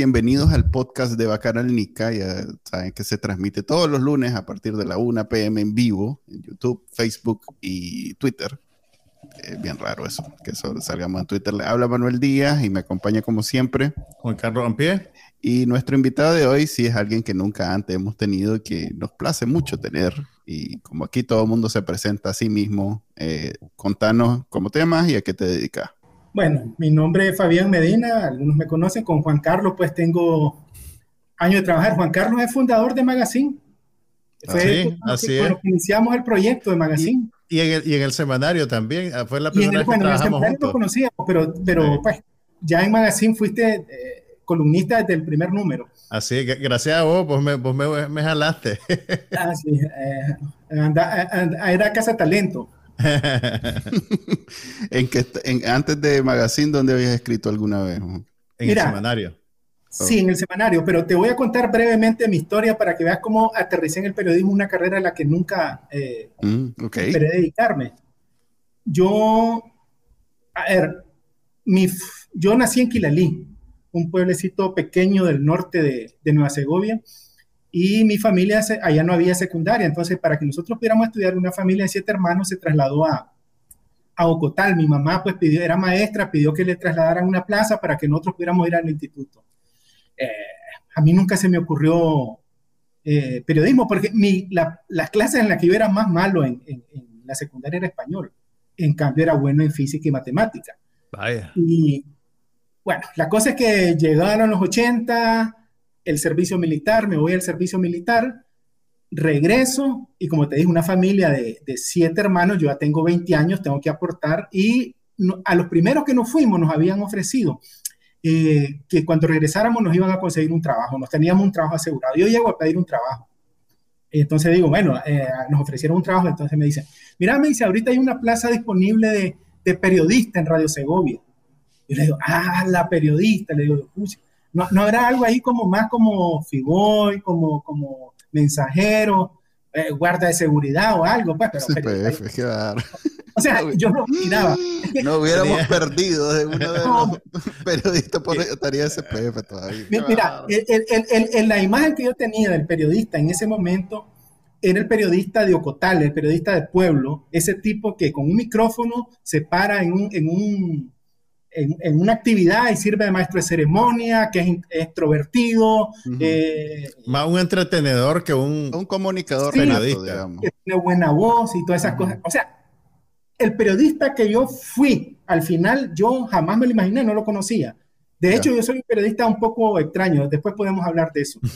Bienvenidos al podcast de Bacanal Nica. Ya saben que se transmite todos los lunes a partir de la 1 pm en vivo en YouTube, Facebook y Twitter. bien raro eso, que eso salgamos en Twitter. Le habla Manuel Díaz y me acompaña como siempre Juan Carlos Ampie. Y nuestro invitado de hoy sí es alguien que nunca antes hemos tenido y que nos place mucho tener. Y como aquí todo el mundo se presenta a sí mismo, eh, contanos cómo te llamas y a qué te dedicas. Bueno, mi nombre es Fabián Medina, algunos me conocen, con Juan Carlos pues tengo años de trabajar. Juan Carlos es fundador de Magazine. Fue así, es. iniciamos el proyecto de Magazine. Y, en el, semanario también, ah, fue la primera vez que bueno, trabajamos en el semanario conocíamos, pero, pero pues ya en Magazine fuiste eh, columnista desde el primer número. Así, que gracias a vos, vos me, vos me, jalaste. ah, sí, eh, era Casa Talento. en que, antes de Magazine, ¿dónde habías escrito alguna vez? En el semanario. Sí, en el semanario, pero te voy a contar brevemente mi historia para que veas cómo aterricé en el periodismo, una carrera a la que nunca eh, mm, dedicarme. Yo, a ver, mi, yo nací en Quilalí, un pueblecito pequeño del norte de, de Nueva Segovia, y mi familia, allá no había secundaria, entonces para que nosotros pudiéramos estudiar, una familia de siete hermanos se trasladó a, a Ocotal. Mi mamá pues pidió, era maestra, pidió que le trasladaran una plaza para que nosotros pudiéramos ir al instituto. Eh, a mí nunca se me ocurrió eh, periodismo, porque mi, las clases en las que yo era más malo en, en, la secundaria era español, en cambio era bueno en física y matemática. Vaya. Y bueno, la cosa es que llegaron los 80, el servicio militar, me voy al servicio militar, regreso y como te dije, una familia de, siete hermanos, yo ya tengo 20 años, tengo que aportar y a los primeros que nos fuimos nos habían ofrecido eh, que cuando regresáramos nos iban a conseguir un trabajo, nos teníamos un trabajo asegurado. Yo llego a pedir un trabajo. Entonces digo, bueno, eh, nos ofrecieron un trabajo, entonces me dicen, mira, me dice, ahorita hay una plaza disponible de, de periodista en Radio Segovia. Y le digo, ah, la periodista, le digo, pucha no, no era algo ahí como más como Fiboy, como, como mensajero, eh, guarda de seguridad o algo, pues. Pero CPF, claro. O sea, yo no miraba. no hubiéramos perdido de uno de los periodistas, por, estaría CPF todavía. Mira, el, la imagen que yo tenía del periodista en ese momento era el periodista de Ocotal, el periodista de pueblo, ese tipo que con un micrófono se para en un, en un en, una actividad y sirve de maestro de ceremonia, que es extrovertido. Eh, Más un entretenedor que un, un comunicador periodista. Que tiene buena voz y todas esas cosas. O sea, el periodista que yo fui, al final yo jamás me lo imaginé, no lo conocía. De hecho, yo soy un periodista un poco extraño, después podemos hablar de eso.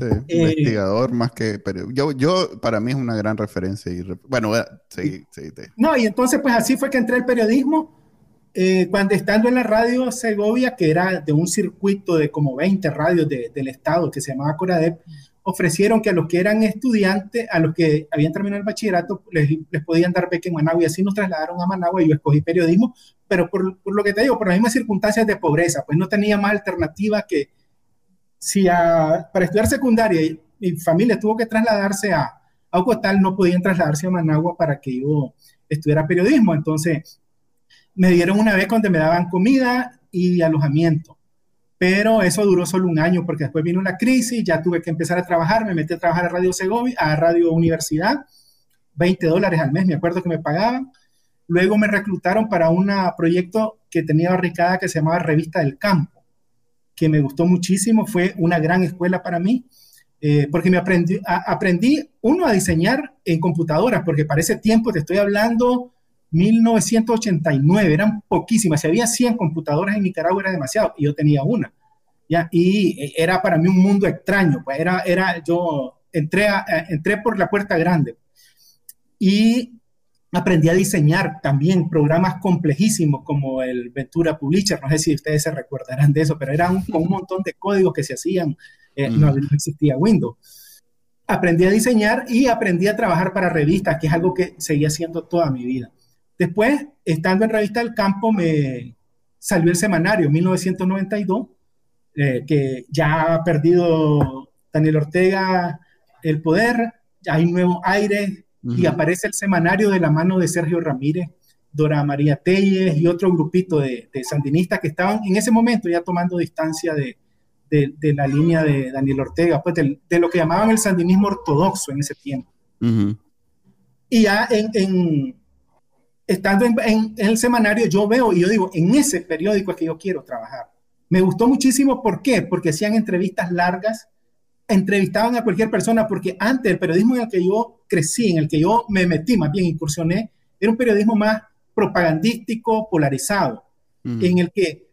Eh, investigador más que yo, yo para mí es una gran referencia y bueno sí, sí, no y entonces pues así fue que entré al periodismo eh, cuando estando en la radio Segovia, que era de un circuito de como 20 radios del estado que se llamaba Coradep, ofrecieron que a los que eran estudiantes, a los que habían terminado el bachillerato, les, podían dar beca en Managua. Y así nos trasladaron a Managua y yo escogí periodismo, pero por, lo que te digo, por las mismas circunstancias de pobreza, pues no tenía más alternativa que si para estudiar secundaria mi familia tuvo que trasladarse a, a Ocotal, no podían trasladarse a Managua para que yo estudiara periodismo, entonces me dieron una vez cuando me daban comida y alojamiento. Pero eso duró solo un año porque después vino una crisis, ya tuve que empezar a trabajar, me metí a trabajar a Radio Segovia, a Radio Universidad, 20 dólares al mes, me acuerdo que me pagaban. Luego me reclutaron para un proyecto que tenía barricada que se llamaba Revista del Campo, que me gustó muchísimo, fue una gran escuela para mí, eh, porque me aprendí, aprendí, uno, a diseñar en computadoras, porque para ese tiempo te estoy hablando 1989, eran poquísimas. Si había 100 computadoras en Nicaragua era demasiado, y yo tenía una. ¿ya? Y era para mí un mundo extraño, pues era, era yo entré, entré por la puerta grande y aprendí a diseñar también programas complejísimos como el Ventura Publisher, no sé si ustedes se recordarán de eso, pero era con un montón de códigos que se hacían eh, no, existía Windows. Aprendí a diseñar y aprendí a trabajar para revistas, que es algo que seguía haciendo toda mi vida. Después, estando en Revista del Campo, me salió el semanario 1992, eh, que ya ha perdido Daniel Ortega el poder, hay nuevo aire y aparece el semanario de la mano de Sergio Ramírez, Dora María Telles y otro grupito de, sandinistas que estaban en ese momento ya tomando distancia de, de, la línea de Daniel Ortega, pues de, lo que llamaban el sandinismo ortodoxo en ese tiempo. Y ya en, estando en, el semanario, yo veo y yo digo, en ese periódico es que yo quiero trabajar. Me gustó muchísimo, ¿por qué? Porque hacían entrevistas largas, entrevistaban a cualquier persona, porque antes el periodismo en el que yo crecí, en el que yo me metí, más bien incursioné, era un periodismo más propagandístico, polarizado, en el que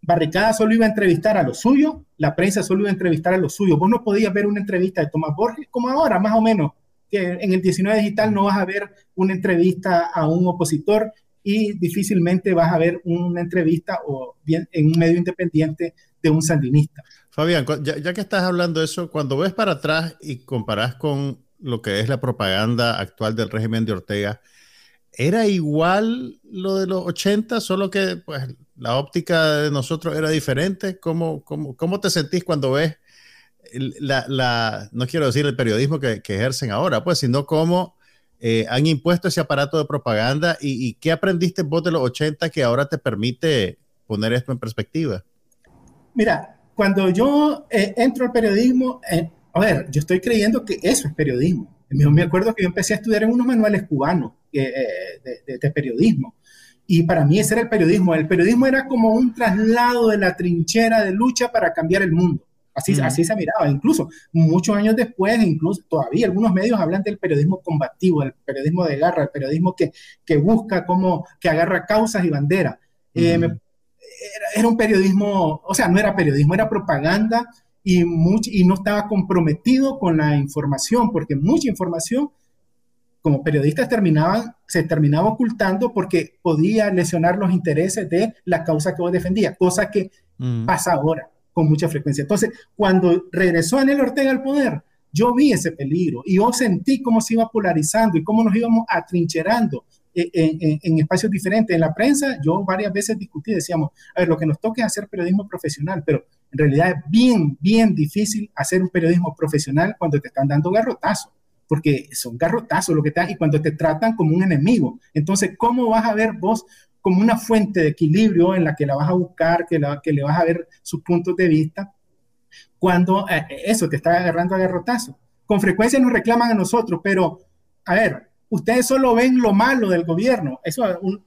Barricada solo iba a entrevistar a los suyos, la prensa solo iba a entrevistar a los suyos. Vos no podías ver una entrevista de Tomás Borges como ahora, más o menos, que en el 19 digital no vas a ver una entrevista a un opositor y difícilmente vas a ver una entrevista o bien en un medio independiente de un sandinista. Fabián, ya, que estás hablando de eso, cuando ves para atrás y comparas con lo que es la propaganda actual del régimen de Ortega, ¿era igual lo de los 80, solo que pues, la óptica de nosotros era diferente? ¿Cómo, cómo, cómo te sentís cuando ves la, no quiero decir el periodismo que, ejercen ahora, pues, sino cómo eh, han impuesto ese aparato de propaganda y, qué aprendiste vos de los 80 que ahora te permite poner esto en perspectiva? Mira, cuando yo eh, entro al periodismo, eh, a ver, yo estoy creyendo que eso es periodismo. Me acuerdo que yo empecé a estudiar en unos manuales cubanos de, de, periodismo. Y para mí ese era el periodismo. El periodismo era como un traslado de la trinchera de lucha para cambiar el mundo. Así, así se miraba. Incluso muchos años después, incluso todavía algunos medios hablan del periodismo combativo, del periodismo de guerra, el periodismo que, que busca que agarra causas y banderas. Eh, era, un periodismo, o sea, no era periodismo, era propaganda y, y no estaba comprometido con la información, porque mucha información como periodistas terminaban, se terminaba ocultando porque podía lesionar los intereses de la causa que vos defendías, cosa que pasa ahora con mucha frecuencia. Entonces, cuando regresó Anel Ortega al poder, yo vi ese peligro y yo sentí cómo se iba polarizando y cómo nos íbamos atrincherando en, en, espacios diferentes. En la prensa, yo varias veces discutí, decíamos, a ver, lo que nos toca es hacer periodismo profesional, pero en realidad es bien, bien difícil hacer un periodismo profesional cuando te están dando garrotazos, porque son garrotazos lo que te dan y cuando te tratan como un enemigo. Entonces, ¿cómo vas a ver vos como una fuente de equilibrio en la que la vas a buscar, que, la, que le vas a ver sus puntos de vista, cuando eh, eso te está agarrando a garrotazo. Con frecuencia nos reclaman a nosotros, pero a ver, ustedes solo ven lo malo del gobierno. Eso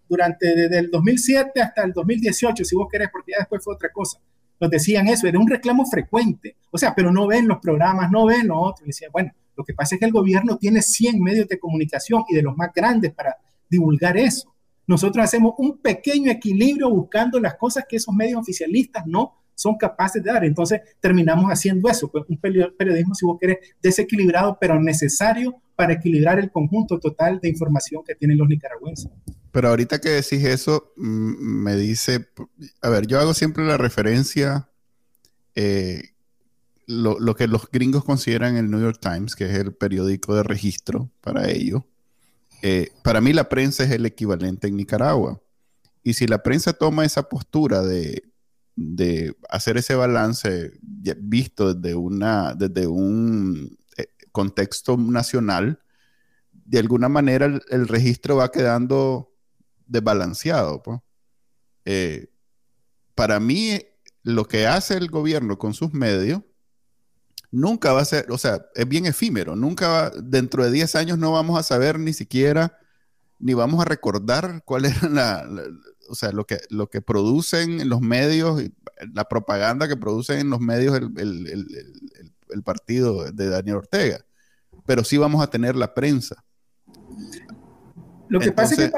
durante desde el 2007 hasta el 2018, si vos querés, porque ya después fue otra cosa. Nos decían eso, era un reclamo frecuente. O sea, pero no ven los programas, no ven lo otro. Y decía, bueno, lo que pasa es que el gobierno tiene 100 medios de comunicación y de los más grandes para divulgar eso nosotros hacemos un pequeño equilibrio buscando las cosas que esos medios oficialistas no son capaces de dar. Entonces terminamos haciendo eso, pues un periodismo, si vos querés, desequilibrado, pero necesario para equilibrar el conjunto total de información que tienen los nicaragüenses. Pero ahorita que decís eso, me dice, a ver, yo hago siempre la referencia, eh, lo, lo, que los gringos consideran el New York Times, que es el periódico de registro para ellos, eh, para mí la prensa es el equivalente en Nicaragua. Y si la prensa toma esa postura de, hacer ese balance visto desde, una, desde un eh, contexto nacional, de alguna manera el, registro va quedando desbalanceado. Pues. Eh, para mí, lo que hace el gobierno con sus medios nunca va a ser, o sea, es bien efímero, nunca va, dentro de 10 años no vamos a saber ni siquiera, ni vamos a recordar cuál era la, o sea, lo que, lo que producen en los medios, la propaganda que producen en los medios el, partido de Daniel Ortega, pero sí vamos a tener la prensa. Lo que pasa es que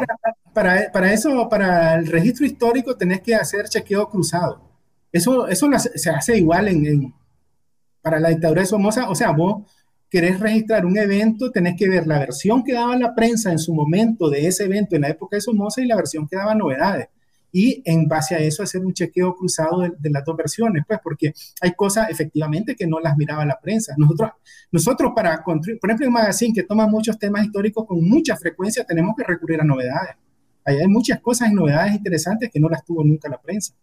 para, para, eso, para el registro histórico, tenés que hacer chequeo cruzado. Eso, eso se hace igual en para la dictadura de Somoza, o sea, vos querés registrar un evento, tenés que ver la versión que daba la prensa en su momento de ese evento en la época de Somoza y la versión que daba novedades. y en base a eso hacer un chequeo cruzado de, las dos versiones, pues porque hay cosas efectivamente que no las miraba la prensa. Nosotros, nosotros para construir, por ejemplo, en Magazine que toma muchos temas históricos con mucha frecuencia, tenemos que recurrir a novedades. Ahí hay muchas cosas y novedades interesantes que no las tuvo nunca la prensa.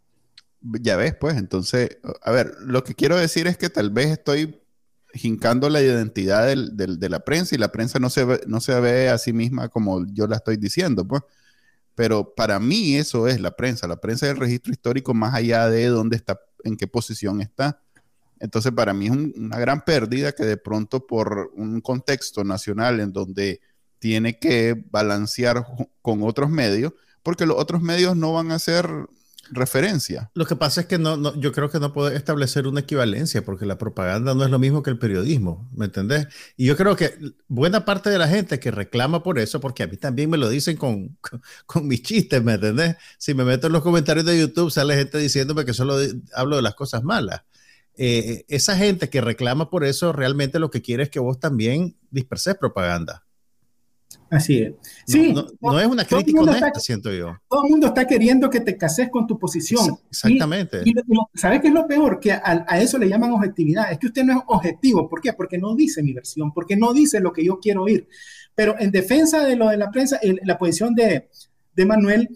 Ya ves, pues, entonces, a ver, lo que quiero decir es que tal vez estoy jincando la identidad del, de la prensa y la prensa no se, ve, no se ve a sí misma como yo la estoy diciendo, pues. Pero para mí eso es la prensa. La prensa es el registro histórico más allá de dónde está, en qué posición está. Entonces, para mí es una gran pérdida que de pronto por un contexto nacional en donde tiene que balancear con otros medios, porque los otros medios no van a ser referencia. Lo que pasa es que no, yo creo que no puede establecer una equivalencia porque la propaganda no es lo mismo que el periodismo, ¿me entendés? Y yo creo que buena parte de la gente que reclama por eso, porque a mí también me lo dicen con, con, mis chistes, ¿me entendés? Si me meto en los comentarios de YouTube sale gente diciéndome que solo hablo de las cosas malas. Eh, esa gente que reclama por eso realmente lo que quiere es que vos también disperses propaganda. Así es. Sí, no, es una crítica honesta, siento yo. Todo el mundo está queriendo que te cases con tu posición. Exactamente. Y, ¿Sabes qué es lo peor? Que a, eso le llaman objetividad. Es que usted no es objetivo. ¿Por qué? Porque no dice mi versión, porque no dice lo que yo quiero oír. Pero en defensa de lo de la prensa, la posición de, de Manuel,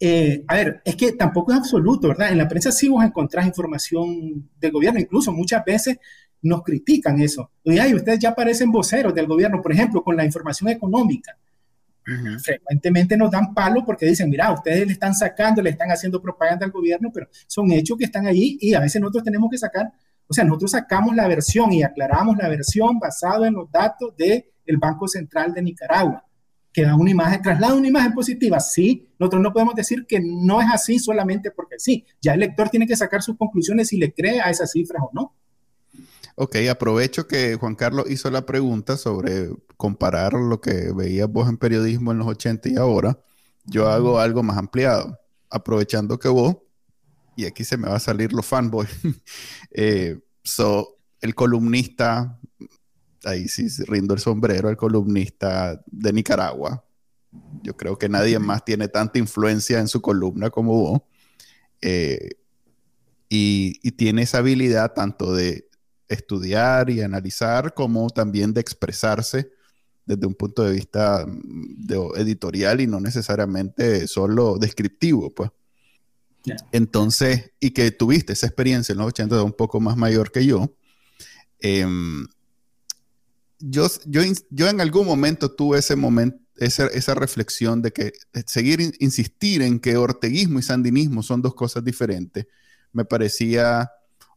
eh, a ver, es que tampoco es absoluto, ¿verdad? En la prensa sí vos encontrás información del gobierno, incluso muchas veces nos critican eso. Y ay, ustedes ya parecen voceros del gobierno, por ejemplo, con la información económica. Frecuentemente nos dan palo porque dicen, mira, ustedes le están sacando, le están haciendo propaganda al gobierno, pero son hechos que están allí y a veces nosotros tenemos que sacar, o sea, nosotros sacamos la versión y aclaramos la versión basada en los datos del el Banco Central de Nicaragua, que da una imagen, traslada una imagen positiva. Sí, nosotros no podemos decir que no es así solamente porque sí. Ya el lector tiene que sacar sus conclusiones si le cree a esas cifras o no. Ok, aprovecho que Juan Carlos hizo la pregunta sobre comparar lo que veías vos en periodismo en los 80 y ahora. Yo hago algo más ampliado, aprovechando que vos, y aquí se me va a salir los fanboy, eh, so, el columnista, ahí sí rindo el sombrero, el columnista de Nicaragua. Yo creo que nadie más tiene tanta influencia en su columna como vos. Eh, y, y, tiene esa habilidad tanto de estudiar y analizar, como también de expresarse desde un punto de vista mm, editorial y no necesariamente solo descriptivo, pues. Entonces, y que tuviste esa experiencia en los 80, un poco más mayor que yo, em, yo, yo, yo, en algún momento tuve ese momento, esa, esa reflexión de que seguir insistir en que orteguismo y sandinismo son dos cosas diferentes, me parecía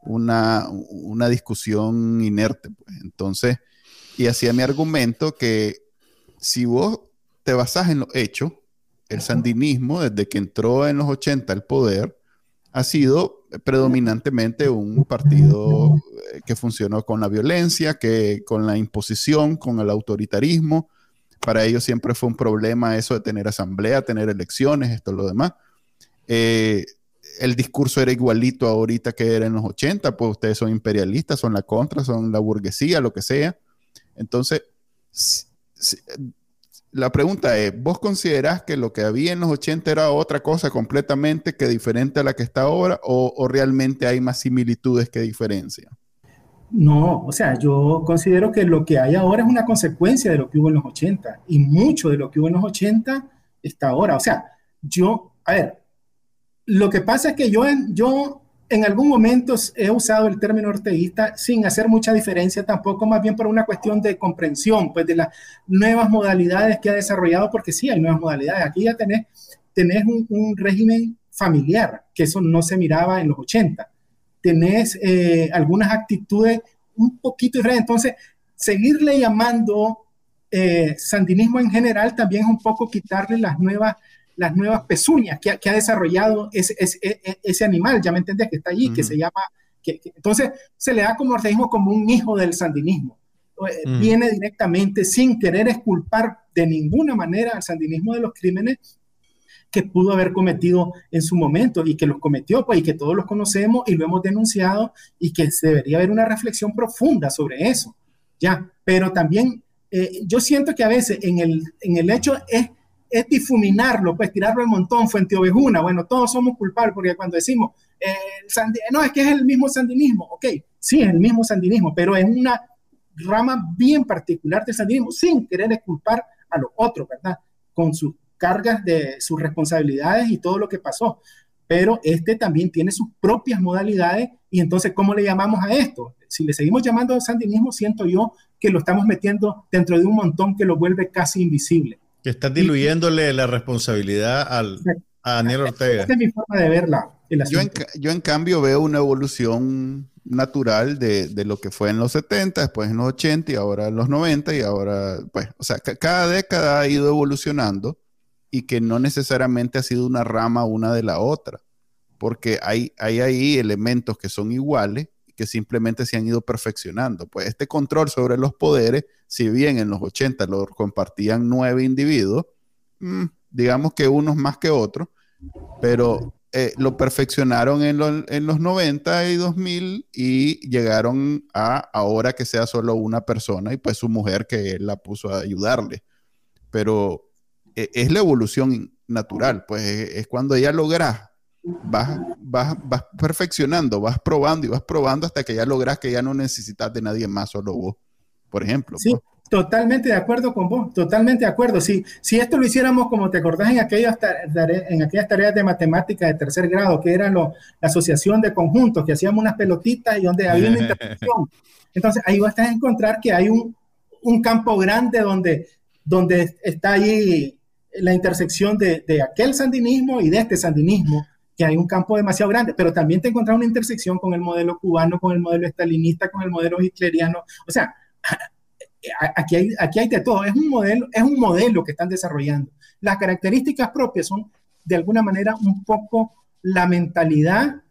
una, una discusión inerte. Pues. Entonces, y hacía mi argumento que si vos te basás en los hechos, el sandinismo, desde que entró en los 80 al poder, ha sido predominantemente un partido eh, que funcionó con la violencia, que con la imposición, con el autoritarismo. Para ellos siempre fue un problema eso de tener asamblea, tener elecciones, esto lo demás. Eh, el discurso era igualito ahorita que era en los 80, pues ustedes son imperialistas, son la contra, son la burguesía, lo que sea. Entonces, la pregunta es, ¿vos considerás que lo que había en los 80 era otra cosa completamente que diferente a la que está ahora o, realmente hay más similitudes que diferencias? No, o sea, yo considero que lo que hay ahora es una consecuencia de lo que hubo en los 80 y mucho de lo que hubo en los 80 está ahora. O sea, yo, a ver, lo que pasa es que yo en, yo en algún momento he usado el término orteguista sin hacer mucha diferencia tampoco, más bien por una cuestión de comprensión, pues de las nuevas modalidades que ha desarrollado, porque sí hay nuevas modalidades. Aquí ya tenés, tenés un, régimen familiar, que eso no se miraba en los 80. Tenés eh, algunas actitudes un poquito diferentes. Entonces, seguirle llamando eh, sandinismo en general también es un poco quitarle las nuevas las nuevas pezuñas que, ha desarrollado ese, e, e, ese, animal, ya me entendés, que está allí, que se llama, que, entonces se le da como como un hijo del sandinismo. Eh, viene directamente sin querer esculpar de ninguna manera al sandinismo de los crímenes que pudo haber cometido en su momento y que los cometió, pues, y que todos los conocemos y lo hemos denunciado y que se debería haber una reflexión profunda sobre eso, ya, pero también eh, yo siento que a veces en el, en el hecho es es difuminarlo, pues tirarlo al montón, Fuente Ovejuna, bueno, todos somos culpables porque cuando decimos, eh, no, es que es el mismo sandinismo, ok, sí, es el mismo sandinismo, pero es una rama bien particular del sandinismo, sin querer culpar a los otros, ¿verdad? Con sus cargas de sus responsabilidades y todo lo que pasó. Pero este también tiene sus propias modalidades y entonces, ¿cómo le llamamos a esto? Si le seguimos llamando sandinismo, siento yo que lo estamos metiendo dentro de un montón que lo vuelve casi invisible. Que está diluyéndole la responsabilidad al, a Daniel Ortega. Esa es mi forma de verla. Yo en, yo en, cambio veo una evolución natural de, de, lo que fue en los 70, después en los 80 y ahora en los 90 y ahora, pues, o sea, cada década ha ido evolucionando y que no necesariamente ha sido una rama una de la otra, porque hay, hay ahí elementos que son iguales que simplemente se han ido perfeccionando. Pues este control sobre los poderes, si bien en los 80 lo compartían nueve individuos, mm, digamos que unos más que otros, pero eh, lo perfeccionaron en, en, los 90 y 2000 y llegaron a ahora que sea solo una persona y pues su mujer que la puso a ayudarle. Pero eh, es la evolución natural, pues es, cuando ya logras vas, vas, vas perfeccionando, vas probando y vas probando hasta que ya logras que ya no necesitas de nadie más, solo vos, por ejemplo. Sí, pues. totalmente de acuerdo con vos, totalmente de acuerdo. Si, si esto lo hiciéramos como te acordás en aquellas, en aquellas tareas de matemática de tercer grado, que era la asociación de conjuntos, que hacíamos unas pelotitas y donde había una interacción. Entonces ahí vas a encontrar que hay un, un campo grande donde, donde está ahí la intersección de, de aquel sandinismo y de este sandinismo que hay un campo demasiado grande, pero también te encuentras una intersección con el modelo cubano, con el modelo estalinista, con el modelo hitleriano. O sea, aquí hay, aquí hay de todo. Es un modelo, es un modelo que están desarrollando. Las características propias son, de alguna manera, un poco la mentalidad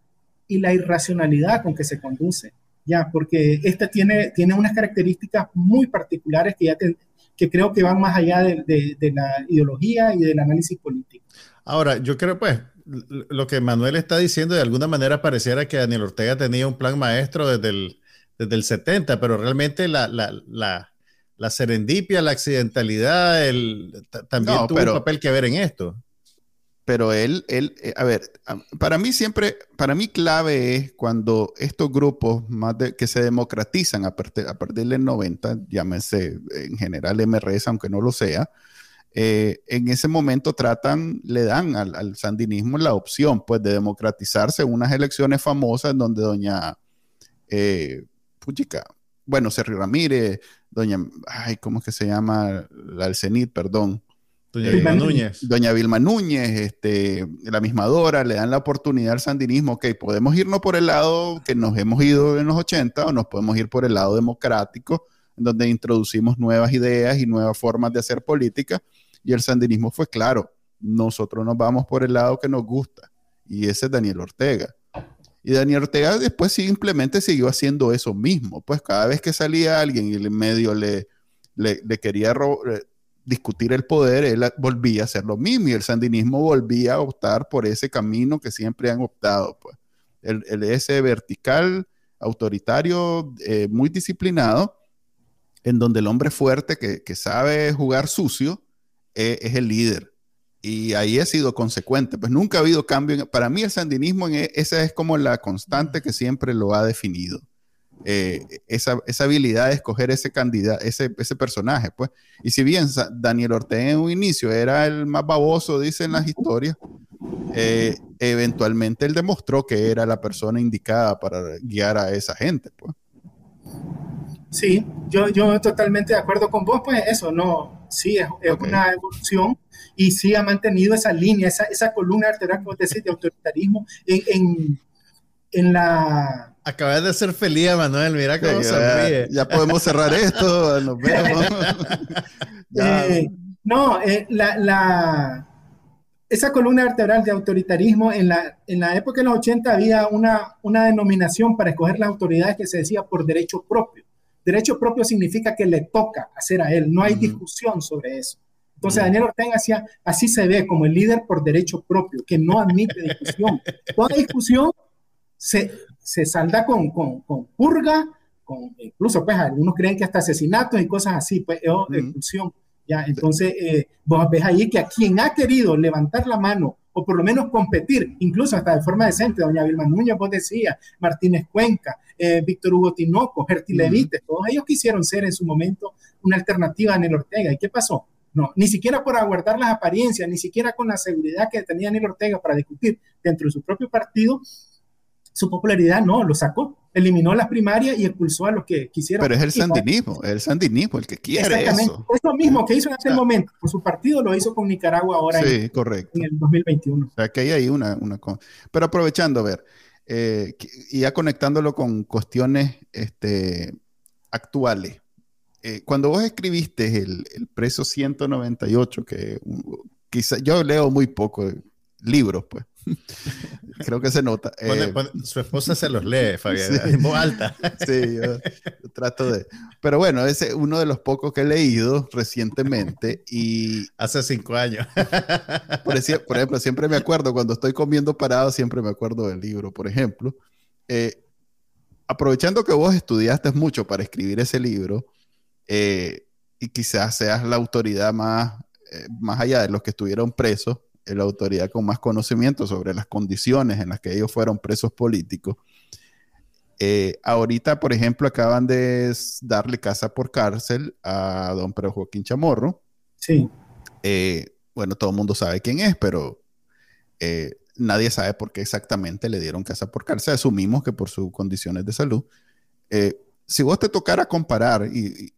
y la irracionalidad con que se conduce. Ya, porque esta tiene, tiene unas características muy particulares que, ya que creo que van más allá de, de, de la ideología y del análisis político. Ahora, yo creo, pues, lo que Manuel está diciendo, de alguna manera pareciera que Daniel Ortega tenía un plan maestro desde el, desde el 70, pero realmente la, la, la, la serendipia, la accidentalidad, el, también tuvo un papel que ver en esto. Pero él, él, eh, a ver, para mí siempre, para mí clave es cuando estos grupos más que se democratizan a partir, a partir del 90, llámese en general MRS, aunque no lo sea, eh, en ese momento tratan, le dan al, sandinismo la opción pues de democratizarse en unas elecciones famosas donde doña eh, Puchica, bueno, Sergio Ramírez, doña, ay, ¿cómo es que se llama? La Alcenit, perdón. Doña Vilma Núñez. Doña Vilma Núñez, este, la misma Dora, le dan la oportunidad al sandinismo, ok, podemos irnos por el lado que nos hemos ido en los 80 o nos podemos ir por el lado democrático, en donde introducimos nuevas ideas y nuevas formas de hacer política y el sandinismo fue claro, nosotros nos vamos por el lado que nos gusta. Y ese es Daniel Ortega. Y Daniel Ortega después simplemente siguió haciendo eso mismo. Pues cada vez que salía alguien y en medio le, le, quería eh, discutir el poder, él volvía a hacer lo mismo y el sandinismo volvía a optar por ese camino que siempre han optado. Pues. El, el ese vertical, autoritario, eh, muy disciplinado, en donde el hombre fuerte que, que sabe jugar sucio es, el líder. Y ahí he sido consecuente. Pues nunca ha habido cambio. para mí el sandinismo, e, esa es como la constante que siempre lo ha definido. Eh, esa, esa, habilidad de escoger ese candidato, ese, ese personaje, pues. Y si bien Daniel Ortega en un inicio era el más baboso, dicen las historias, eh, eventualmente él demostró que era la persona indicada para guiar a esa gente, pues. Sí, yo, yo totalmente de acuerdo con vos, pues eso, no, sí, es, una evolución y sí ha mantenido esa línea, esa, esa columna vertebral, como te decís, de autoritarismo en, en, en la... Acabas de ser feliz, Manuel, mira cómo se ríe. Ya podemos cerrar esto, nos vemos. Eh, no, eh, la, la, esa columna vertebral de autoritarismo, en la, en la época de los 80 había una, una denominación para escoger las autoridades que se decía por derecho propio. Derecho propio significa que le toca hacer a él, no hay discusión sobre eso. Entonces Daniel Ortega hacía, así se ve como el líder por derecho propio, que no admite discusión. Toda discusión se, se salda con, con, con, purga, con, incluso pues algunos creen que hasta asesinatos y cosas así, pues es discusión. ¿ya? Entonces, eh, vos ves ahí que a quien ha querido levantar la mano o por lo menos competir, incluso hasta de forma decente, doña Vilma Núñez, vos decías, Martínez Cuenca, eh, Víctor Hugo Tinoco, Gerti Levite, todos ellos quisieron ser en su momento una alternativa a Nel Ortega. ¿Y qué pasó? No, ni siquiera por aguardar las apariencias, ni siquiera con la seguridad que tenía Nel Ortega para discutir dentro de su propio partido, su popularidad no, lo sacó, eliminó las primarias y expulsó a los que quisieron. Pero es el sandinismo, el sandinismo el que quiere eso. Es lo mismo que hizo en aquel momento, por su partido lo hizo con Nicaragua ahora sí, en, correcto. en el 2021. O sea, que hay ahí una, una Pero aprovechando, a ver, eh, y ya conectándolo con cuestiones este, actuales. Eh, cuando vos escribiste el, el, preso 198, que quizá yo leo muy poco libros, pues. Creo que se nota. Eh, su esposa se los lee, Fabián, en voz alta. sí, yo, trato de. Pero bueno, ese es uno de los pocos que he leído recientemente y. Hace cinco años. por, ejemplo, siempre me acuerdo, cuando estoy comiendo parado, siempre me acuerdo del libro, por ejemplo. Eh, aprovechando que vos estudiaste mucho para escribir ese libro, eh, y quizás seas la autoridad más, más allá de los que estuvieron presos, la autoridad con más conocimiento sobre las condiciones en las que ellos fueron presos políticos. Eh, ahorita, por ejemplo, acaban de darle casa por cárcel a don Pedro Joaquín Chamorro. Sí. Eh, bueno, todo el mundo sabe quién es, pero eh, nadie sabe por qué exactamente le dieron casa por cárcel. Asumimos que por sus condiciones de salud. si vos te tocara comparar y,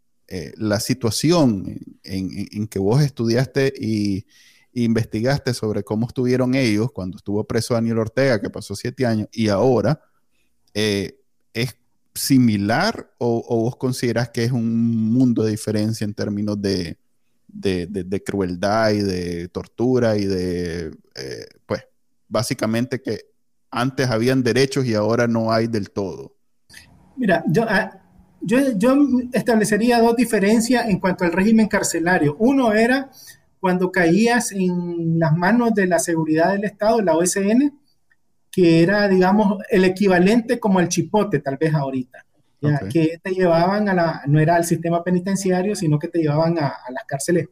la situación en, que vos estudiaste y, investigaste sobre cómo estuvieron ellos cuando estuvo preso Daniel Ortega, que pasó siete años, y ahora, eh, ¿es similar o, vos consideras que es un mundo de diferencia en términos de, de, crueldad y de tortura y de, eh, pues, básicamente que antes habían derechos y ahora no hay del todo? Mira, yo, ah, yo, yo establecería dos diferencias en cuanto al régimen carcelario. Uno era cuando caías en las manos de la seguridad del Estado, la OSN, que era, digamos, el equivalente como el chipote, tal vez ahorita, que te llevaban a la, no era al sistema penitenciario, sino que te llevaban a, las cárceles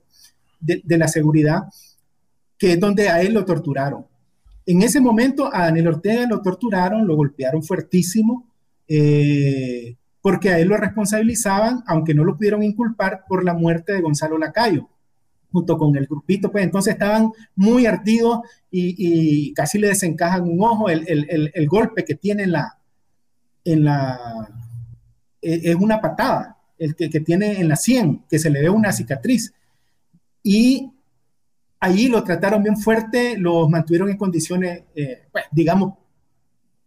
de, la seguridad, que es donde a él lo torturaron. En ese momento a Daniel Ortega lo torturaron, lo golpearon fuertísimo, eh, porque a él lo responsabilizaban, aunque no lo pudieron inculpar, por la muerte de Gonzalo Lacayo junto con el grupito, pues entonces estaban muy ardidos y, casi le desencajan un ojo, el, el, el, golpe que tiene en la, en la, e, es una patada, el que, que, tiene en la sien, que se le ve una cicatriz. Y allí lo trataron bien fuerte, los mantuvieron en condiciones, eh, pues, digamos,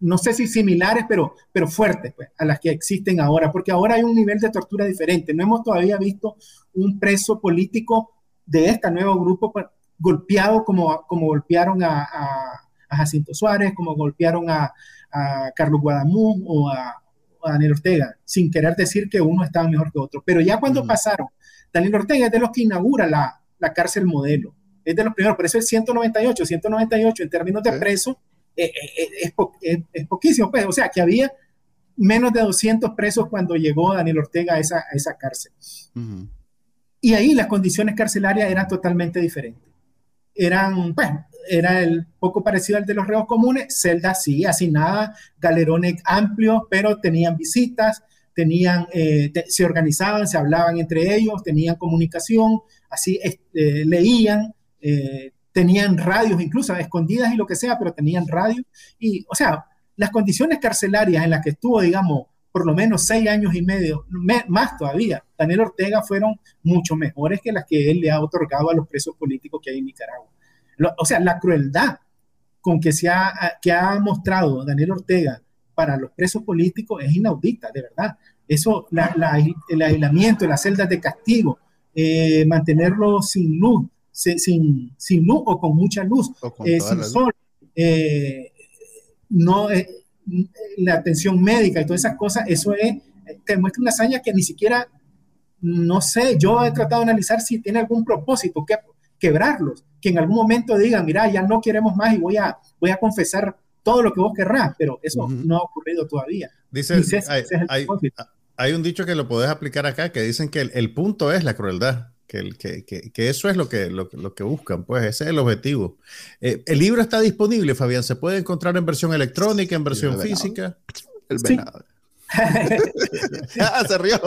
no sé si similares, pero, pero fuertes pues, a las que existen ahora, porque ahora hay un nivel de tortura diferente. No hemos todavía visto un preso político de este nuevo grupo pues, golpeado como, como golpearon a, a, Jacinto Suárez, como golpearon a, a Carlos Guadamú o a, Daniel Ortega, sin querer decir que uno estaba mejor que otro. Pero ya cuando pasaron, Daniel Ortega es de los que inaugura la, la cárcel modelo, es de los primeros, por eso es 198, 198 en términos de preso, eh, eh, eh, es, es, poquísimo, pues, o sea, que había menos de 200 presos cuando llegó Daniel Ortega a esa, a esa cárcel. Y ahí las condiciones carcelarias eran totalmente diferentes. Eran, bueno, era el poco parecido al de los reos comunes, celdas sí, nada, galerones amplios, pero tenían visitas, tenían, eh, se organizaban, se hablaban entre ellos, tenían comunicación, así este, leían, eh, tenían radios, incluso escondidas y lo que sea, pero tenían radios. Y, o sea, las condiciones carcelarias en las que estuvo, digamos, por lo menos seis años y medio, más todavía, Daniel Ortega fueron mucho mejores que las que él le ha otorgado a los presos políticos que hay en Nicaragua. o sea, la crueldad con que se ha, que ha mostrado Daniel Ortega para los presos políticos es inaudita, de verdad. Eso, el aislamiento, las celdas de castigo, eh, mantenerlos sin luz, sin, sin luz o con mucha luz, eh, sin sol, eh, no, la atención médica y todas esas cosas, eso es, te muestra una hazaña que ni siquiera, no sé, yo he tratado de analizar si tiene algún propósito, que quebrarlos, que en algún momento digan, mira, ya no queremos más y voy a, voy a confesar todo lo que vos querrás, pero eso no ha ocurrido todavía. Dice, hay, hay, un dicho que lo podés aplicar acá, que dicen que el, punto es la crueldad. Que, que, que, eso es lo que, lo, que buscan, pues ese es el objetivo. Eh, el libro está disponible, Fabián, se puede encontrar en versión electrónica, en versión física. El venado. ah, se rió.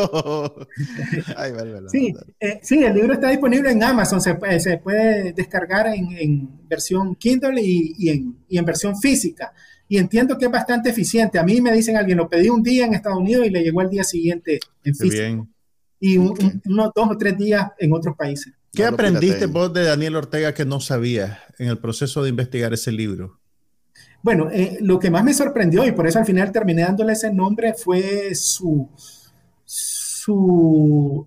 sí, eh, sí, el libro está disponible en Amazon, se puede, se puede descargar en, en versión Kindle y, y, en, y, en, versión física. Y entiendo que es bastante eficiente. A mí me dicen alguien, lo pedí un día en Estados Unidos y le llegó el día siguiente en física. Bien y unos dos o tres días en otros países. ¿Qué aprendiste vos de Daniel Ortega que no sabías en el proceso de investigar ese libro? Bueno, eh, lo que más me sorprendió, y por eso al final terminé dándole ese nombre, fue su, su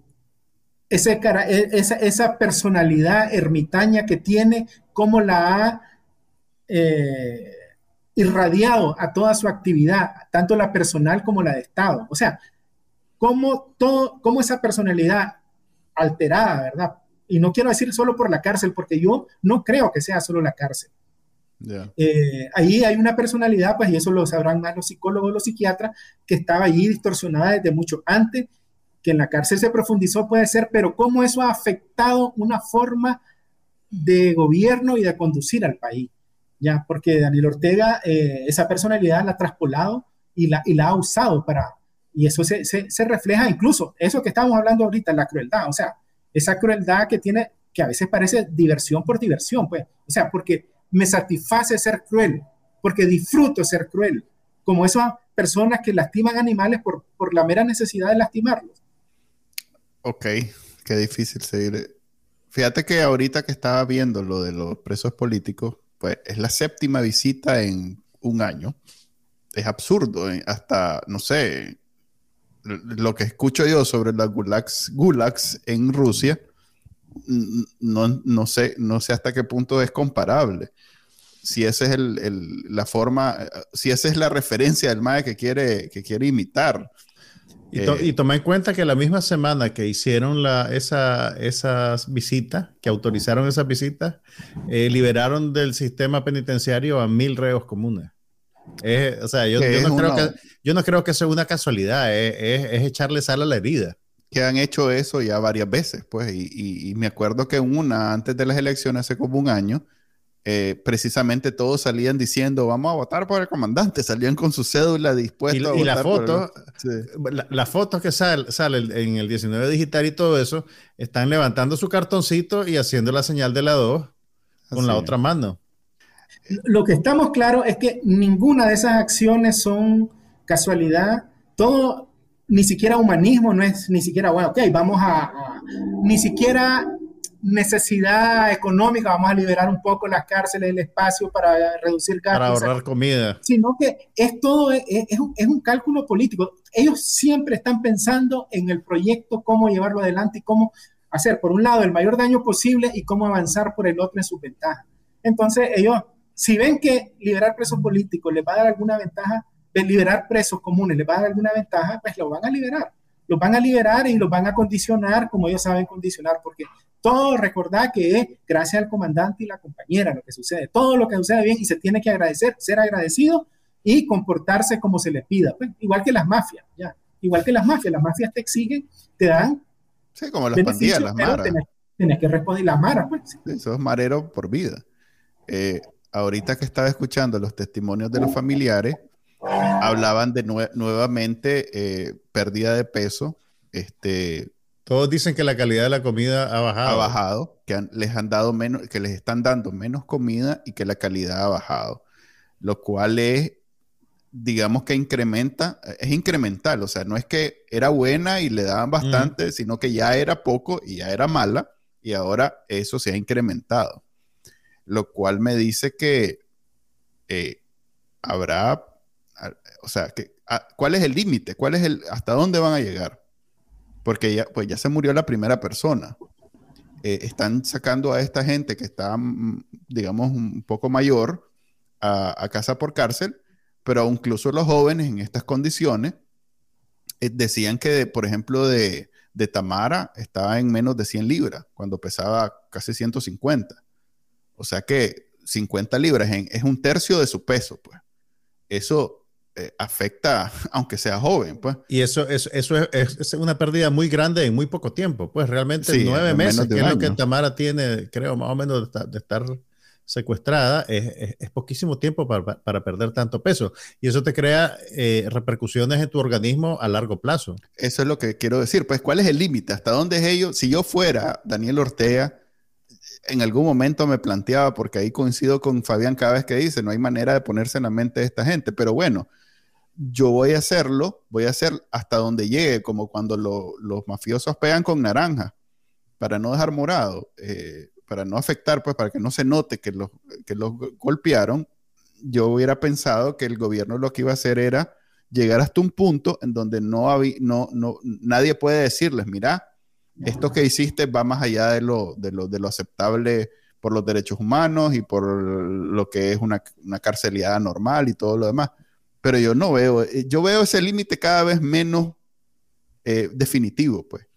ese cara, e, esa, esa, personalidad ermitaña que tiene, cómo la ha eh, irradiado a toda su actividad, tanto la personal como la de Estado. O sea, cómo, todo, cómo esa personalidad alterada, ¿verdad? Y no quiero decir solo por la cárcel, porque yo no creo que sea solo la cárcel. Eh, ahí hay una personalidad, pues, y eso lo sabrán más los psicólogos, los psiquiatras, que estaba allí distorsionada desde mucho antes, que en la cárcel se profundizó, puede ser, pero cómo eso ha afectado una forma de gobierno y de conducir al país, ya, porque Daniel Ortega, eh, esa personalidad la ha traspolado y la, y la ha usado para, y eso se, se, refleja incluso, eso que estamos hablando ahorita, la crueldad, o sea, esa crueldad que tiene, que a veces parece diversión por diversión, pues, o sea, porque me satisface ser cruel, porque disfruto ser cruel, como esas personas que lastiman animales por, por la mera necesidad de lastimarlos. Ok, qué difícil seguir. Fíjate que ahorita que estaba viendo lo de los presos políticos, pues es la séptima visita en un año. Es absurdo, eh, hasta, no sé, lo que escucho yo sobre las gulags, gulags en Rusia, no, no, sé, no sé hasta qué punto es comparable. Si esa es el, la forma, si esa es la referencia del MAE que quiere, que quiere imitar. Y, eh, toma en cuenta que la misma semana que hicieron la, esa, esas visitas, que autorizaron esas visitas, eh, liberaron del sistema penitenciario a mil reos comunes. O sea, yo, yo no creo que yo no creo que sea una casualidad, es, echarle sal a la herida. Que han hecho eso ya varias veces, pues, y, me acuerdo que una, antes de las elecciones, hace como un año, eh, precisamente todos salían diciendo, vamos a votar por el comandante, salían con su cédula dispuesta y, y la foto, la, foto que sale, sale en el 19 digital y todo eso, están levantando su cartoncito y haciendo la señal de la 2 con la otra mano. Lo que estamos claros es que ninguna de esas acciones son casualidad, todo, ni siquiera humanismo, no es ni siquiera, bueno, ok, vamos a, ni siquiera necesidad económica, vamos a liberar un poco las cárceles, el espacio para reducir gastos. Para ahorrar comida. Sino que es todo, es, es, un, es, un, cálculo político. Ellos siempre están pensando en el proyecto, cómo llevarlo adelante y cómo hacer, por un lado, el mayor daño posible y cómo avanzar por el otro en su ventaja. Entonces, ellos, si ven que liberar presos políticos les va a dar alguna ventaja, de liberar presos comunes les va a dar alguna ventaja, pues lo van a liberar. Los van a liberar y los van a condicionar como ellos saben condicionar, porque todo recordad que es gracias al comandante y la compañera lo que sucede. Todo lo que sucede bien y se tiene que agradecer, ser agradecido y comportarse como se les pida. Pues, igual que las mafias, ya. Igual que las mafias. Las mafias te exigen, te dan. Sí, como las pandillas, las maras. Tenés, que responder las maras, pues. Sí. Eso es marero por vida. Eh, ahorita que estaba escuchando los testimonios de los familiares, hablaban de nuevamente eh, pérdida de peso. Este, Todos dicen que la calidad de la comida ha bajado. Ha bajado, que les han dado menos, que les están dando menos comida y que la calidad ha bajado. Lo cual es, digamos que incrementa, es incremental. O sea, no es que era buena y le daban bastante, sino que ya era poco y ya era mala y ahora eso se ha incrementado. Lo cual me dice que eh, habrá o sea, ¿cuál es el límite? ¿Cuál es el, hasta dónde van a llegar? Porque ya, pues ya se murió la primera persona. Eh, están sacando a esta gente que está, mm, digamos, un poco mayor a, casa por cárcel, pero incluso los jóvenes en estas condiciones eh, decían que, por ejemplo, de, de Tamara estaba en menos de 100 libras, cuando pesaba casi 150. O sea que 50 libras es un tercio de su peso, pues. Eso eh, afecta, aunque sea joven, pues. Y eso, eso, eso es, es, una pérdida muy grande en muy poco tiempo, pues realmente nueve meses, que es lo que Tamara tiene, creo, más o menos de estar, secuestrada, es, es, poquísimo tiempo para, para, perder tanto peso. Y eso te crea eh, repercusiones en tu organismo a largo plazo. Eso es lo que quiero decir, pues, ¿cuál es el límite? ¿Hasta dónde es ello? Si yo fuera Daniel Ortega, en algún momento me planteaba, porque ahí coincido con Fabián cada vez que dice, no hay manera de ponerse en la mente de esta gente, pero bueno, yo voy a hacerlo, voy a hacer hasta donde llegue, como cuando los mafiosos pegan con naranja, para no dejar morado, eh, para no afectar, pues para que no se note que los, que los golpearon, yo hubiera pensado que el gobierno lo que iba a hacer era llegar hasta un punto en donde no, no, no nadie puede decirles, mira, esto que hiciste va más allá de lo, de lo, de lo aceptable por los derechos humanos y por lo que es una, una carceliada normal y todo lo demás pero yo no veo, eh, yo veo ese límite cada vez menos eh, definitivo, pues.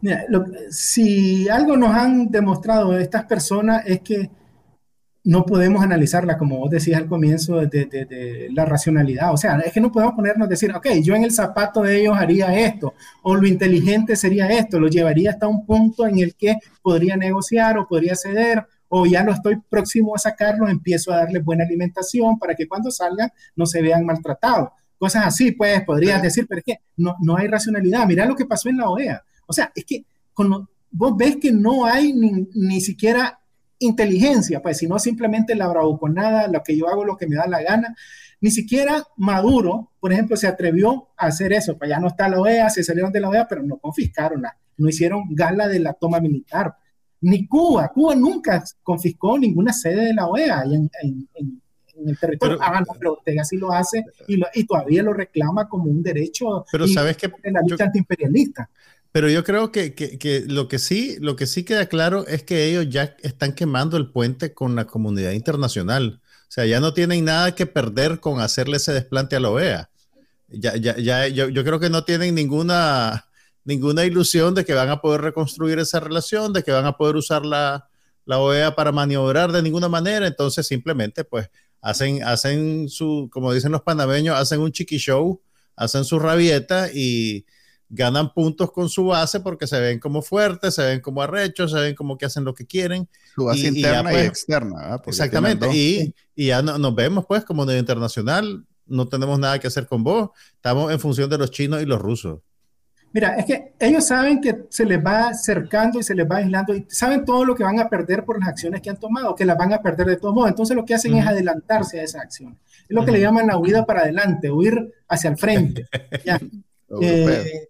Mira, si algo nos han demostrado estas personas es que no podemos analizarla, como vos decías al comienzo, de, de, la racionalidad. O sea, es que no podemos ponernos a decir, ok, yo en el zapato de ellos haría esto, o lo inteligente sería esto, lo llevaría hasta un punto en el que podría negociar o podría ceder o ya lo estoy próximo a sacarlo, empiezo a darles buena alimentación para que cuando salgan no se vean maltratados. Cosas así, pues podrías decir, pero es que no, no hay racionalidad. Mira lo que pasó en la OEA. O sea, es que vos ves que no hay ni, ni siquiera inteligencia, pues, sino simplemente la bravuconada, lo que yo hago, lo que me da la gana. Ni siquiera Maduro, por ejemplo, se atrevió a hacer eso. Pues ya no está la OEA, se salieron de la OEA, pero no confiscaron, no hicieron gala de la toma militar ni Cuba. Cuba nunca confiscó ninguna sede de la OEA en, el territorio. Pero, ah, pero Ortega sí lo hace y, todavía lo reclama como un derecho pero sabes que en la lucha antiimperialista. Pero yo creo que, que, lo, que sí, lo que sí queda claro es que ellos ya están quemando el puente con la comunidad internacional. O sea, ya no tienen nada que perder con hacerle ese desplante a la OEA. Ya, ya, ya, yo, yo creo que no tienen ninguna, ninguna ilusión de que van a poder reconstruir esa relación, de que van a poder usar la, la OEA para maniobrar de ninguna manera. Entonces simplemente pues hacen, hacen su, como dicen los panameños, hacen un chiqui show, hacen su rabieta y ganan puntos con su base porque se ven como fuertes, se ven como arrechos, se ven como que hacen lo que quieren. Su base interna y, pues, externa. Exactamente. Y, y, ya nos vemos pues como nivel internacional, no tenemos nada que hacer con vos, estamos en función de los chinos y los rusos. Mira, es que ellos saben que se les va acercando y se les va aislando y saben todo lo que van a perder por las acciones que han tomado, que las van a perder de todos modos. Entonces lo que hacen es adelantarse a esa acción. Es lo que le llaman la huida para adelante, huir hacia el frente. Eh, eh,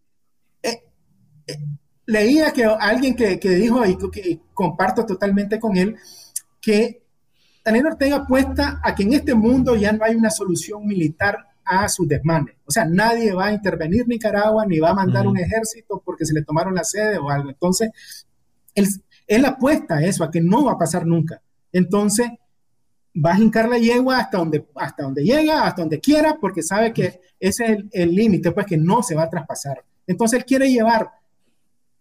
leía que alguien que, que dijo, y que comparto totalmente con él, que Daniel Ortega apuesta a que en este mundo ya no hay una solución militar a sus desmanes. O sea, nadie va a intervenir Nicaragua ni va a mandar un ejército porque se le tomaron la sede o algo. Entonces, él, él apuesta a eso, a que no va a pasar nunca. Entonces, va a hincar la yegua hasta donde, hasta donde llega, hasta donde quiera, porque sabe que ese es el límite, pues que no se va a traspasar. Entonces, él quiere llevar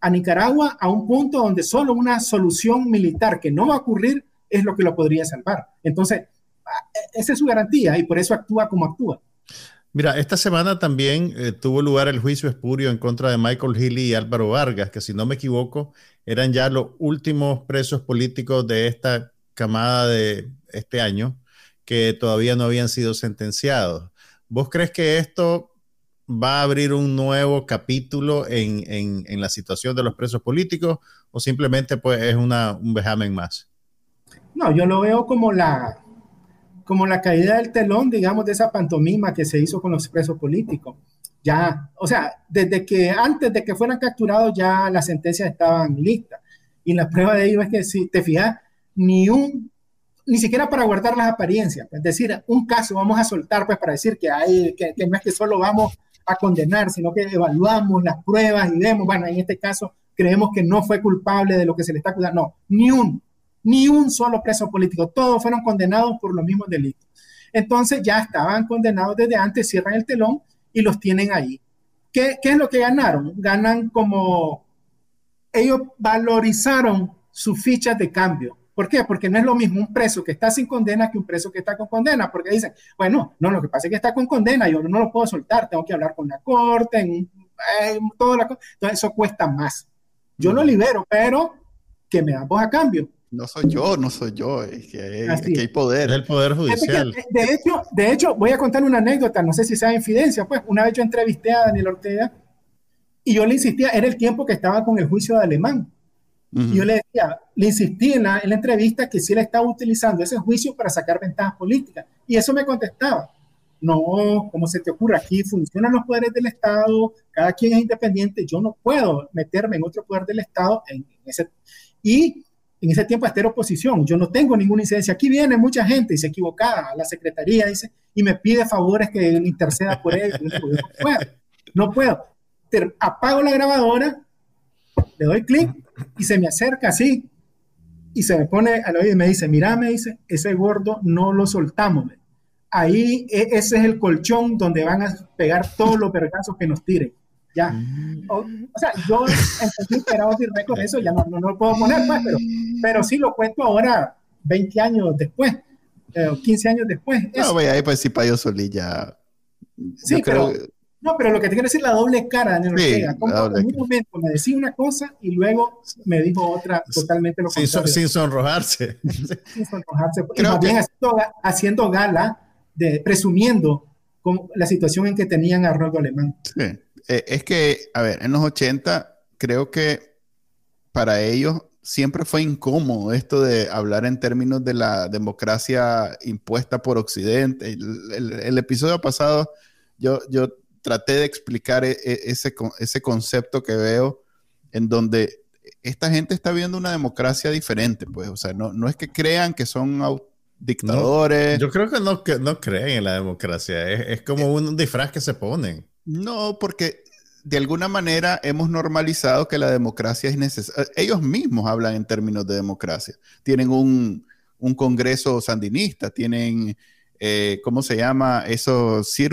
a Nicaragua a un punto donde solo una solución militar que no va a ocurrir es lo que lo podría salvar. Entonces, esa es su garantía y por eso actúa como actúa. Mira, esta semana también eh, tuvo lugar el juicio espurio en contra de Michael Healy y Álvaro Vargas, que si no me equivoco eran ya los últimos presos políticos de esta camada de este año que todavía no habían sido sentenciados. ¿Vos crees que esto va a abrir un nuevo capítulo en, en, la situación de los presos políticos o simplemente pues es una, un vejamen más? No, yo lo veo como la, como la caída del telón, digamos, de esa pantomima que se hizo con los presos políticos. Ya, o sea, desde que antes de que fueran capturados ya las sentencias estaban listas. Y la prueba de ello es que si te fijas, ni un, ni siquiera para guardar las apariencias, es decir, un caso vamos a soltar pues para decir que hay, que, que no es que solo vamos a condenar, sino que evaluamos las pruebas y vemos, bueno, en este caso creemos que no fue culpable de lo que se le está acusando. No, ni un, ni un solo preso político, todos fueron condenados por los mismos delitos. Entonces ya estaban condenados desde antes, cierran el telón y los tienen ahí. ¿Qué, es lo que ganaron? Ganan como ellos valorizaron sus fichas de cambio. ¿Por qué? Porque no es lo mismo un preso que está sin condena que un preso que está con condena, porque dicen, bueno, no, lo que pasa es que está con condena, yo no lo puedo soltar, tengo que hablar con la corte, en, todo la entonces eso cuesta más. Yo lo libero, pero que me dan vos a cambio. No soy yo, no soy yo, es que hay, poder. el poder judicial. De, hecho, de hecho, voy a contar una anécdota, no sé si sea infidencia, pues una vez yo entrevisté a Daniel Ortega y yo le insistía, era el tiempo que estaba con el juicio de Alemán. Y yo le decía, le insistí en la, entrevista que si él estaba utilizando ese juicio para sacar ventajas políticas. Y eso me contestaba. No, ¿cómo se te ocurre? Aquí funcionan los poderes del Estado, cada quien es independiente, yo no puedo meterme en otro poder del Estado. En, ese, y en ese tiempo era oposición, yo no tengo ninguna incidencia. Aquí viene mucha gente se equivoca a la secretaría, dice, y me pide favores que interceda por él. no puedo. apago la grabadora, le doy clic y se me acerca así y se me pone al oído y me dice, mira, me dice, ese gordo no lo soltamos. Ahí e, ese es el colchón donde van a pegar todos los vergazos que nos tiren. Ya. Mm. O, sea, yo entendí que era eso, ya no, no, lo puedo poner, pues, pero, pero sí lo cuento ahora, 20 años después, eh, 15 años después. No, voy ahí pues sí, Payo Solilla. Sí, creo, pero, no, pero lo que te quiero decir la doble cara de Ortega. en un momento me decía una cosa y luego me dijo otra totalmente lo contrario. Sin, sonrojarse. sin sonrojarse. y más bien haciendo, gala, de, presumiendo con la situación en que tenían a Arnoldo Alemán. Sí. Eh, es que, a ver, en los 80 creo que para ellos siempre fue incómodo esto de hablar en términos de la democracia impuesta por Occidente. El, el episodio pasado yo, yo traté de explicar e, e, ese, ese concepto que veo en donde esta gente está viendo una democracia diferente, pues, o sea, no, no es que crean que son dictadores. yo creo que no, que no creen en la democracia, es, como un disfraz que se ponen. No, porque de alguna manera hemos normalizado que la democracia es necesaria. Ellos mismos hablan en términos de democracia. Tienen un, un Congreso sandinista, tienen eh, ¿cómo se llama? Eso eh,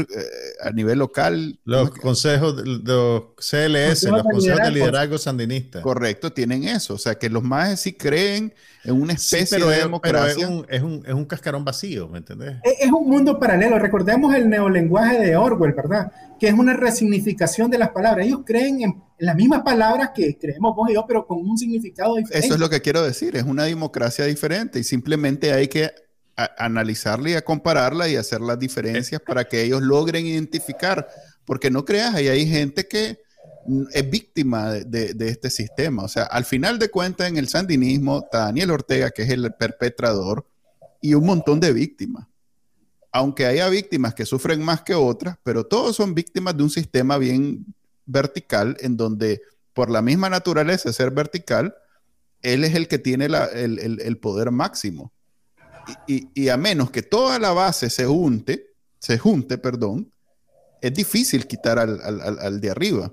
a nivel local. Los consejos, los CLS, los consejos de liderazgo sandinista. Correcto, tienen eso. O sea, que los más sí creen en una especie de democracia. es, un, cascarón vacío, ¿me entendés? Es, un mundo paralelo. Recordemos el neolenguaje de Orwell, ¿verdad? Que es una resignificación de las palabras. Ellos creen en, las mismas palabras que creemos vos y yo, pero con un significado diferente. Eso es lo que quiero decir. Es una democracia diferente y simplemente hay que analizarla y a compararla y hacer las diferencias para que ellos logren identificar, porque no creas, ahí hay gente que es víctima de, este sistema. O sea, al final de cuentas, en el sandinismo está Daniel Ortega, que es el perpetrador, y un montón de víctimas. Aunque haya víctimas que sufren más que otras, pero todos son víctimas de un sistema bien vertical, en donde por la misma naturaleza de ser vertical, él es el que tiene el poder máximo y, a menos que toda la base se junte, se junte, perdón, es difícil quitar al, de arriba.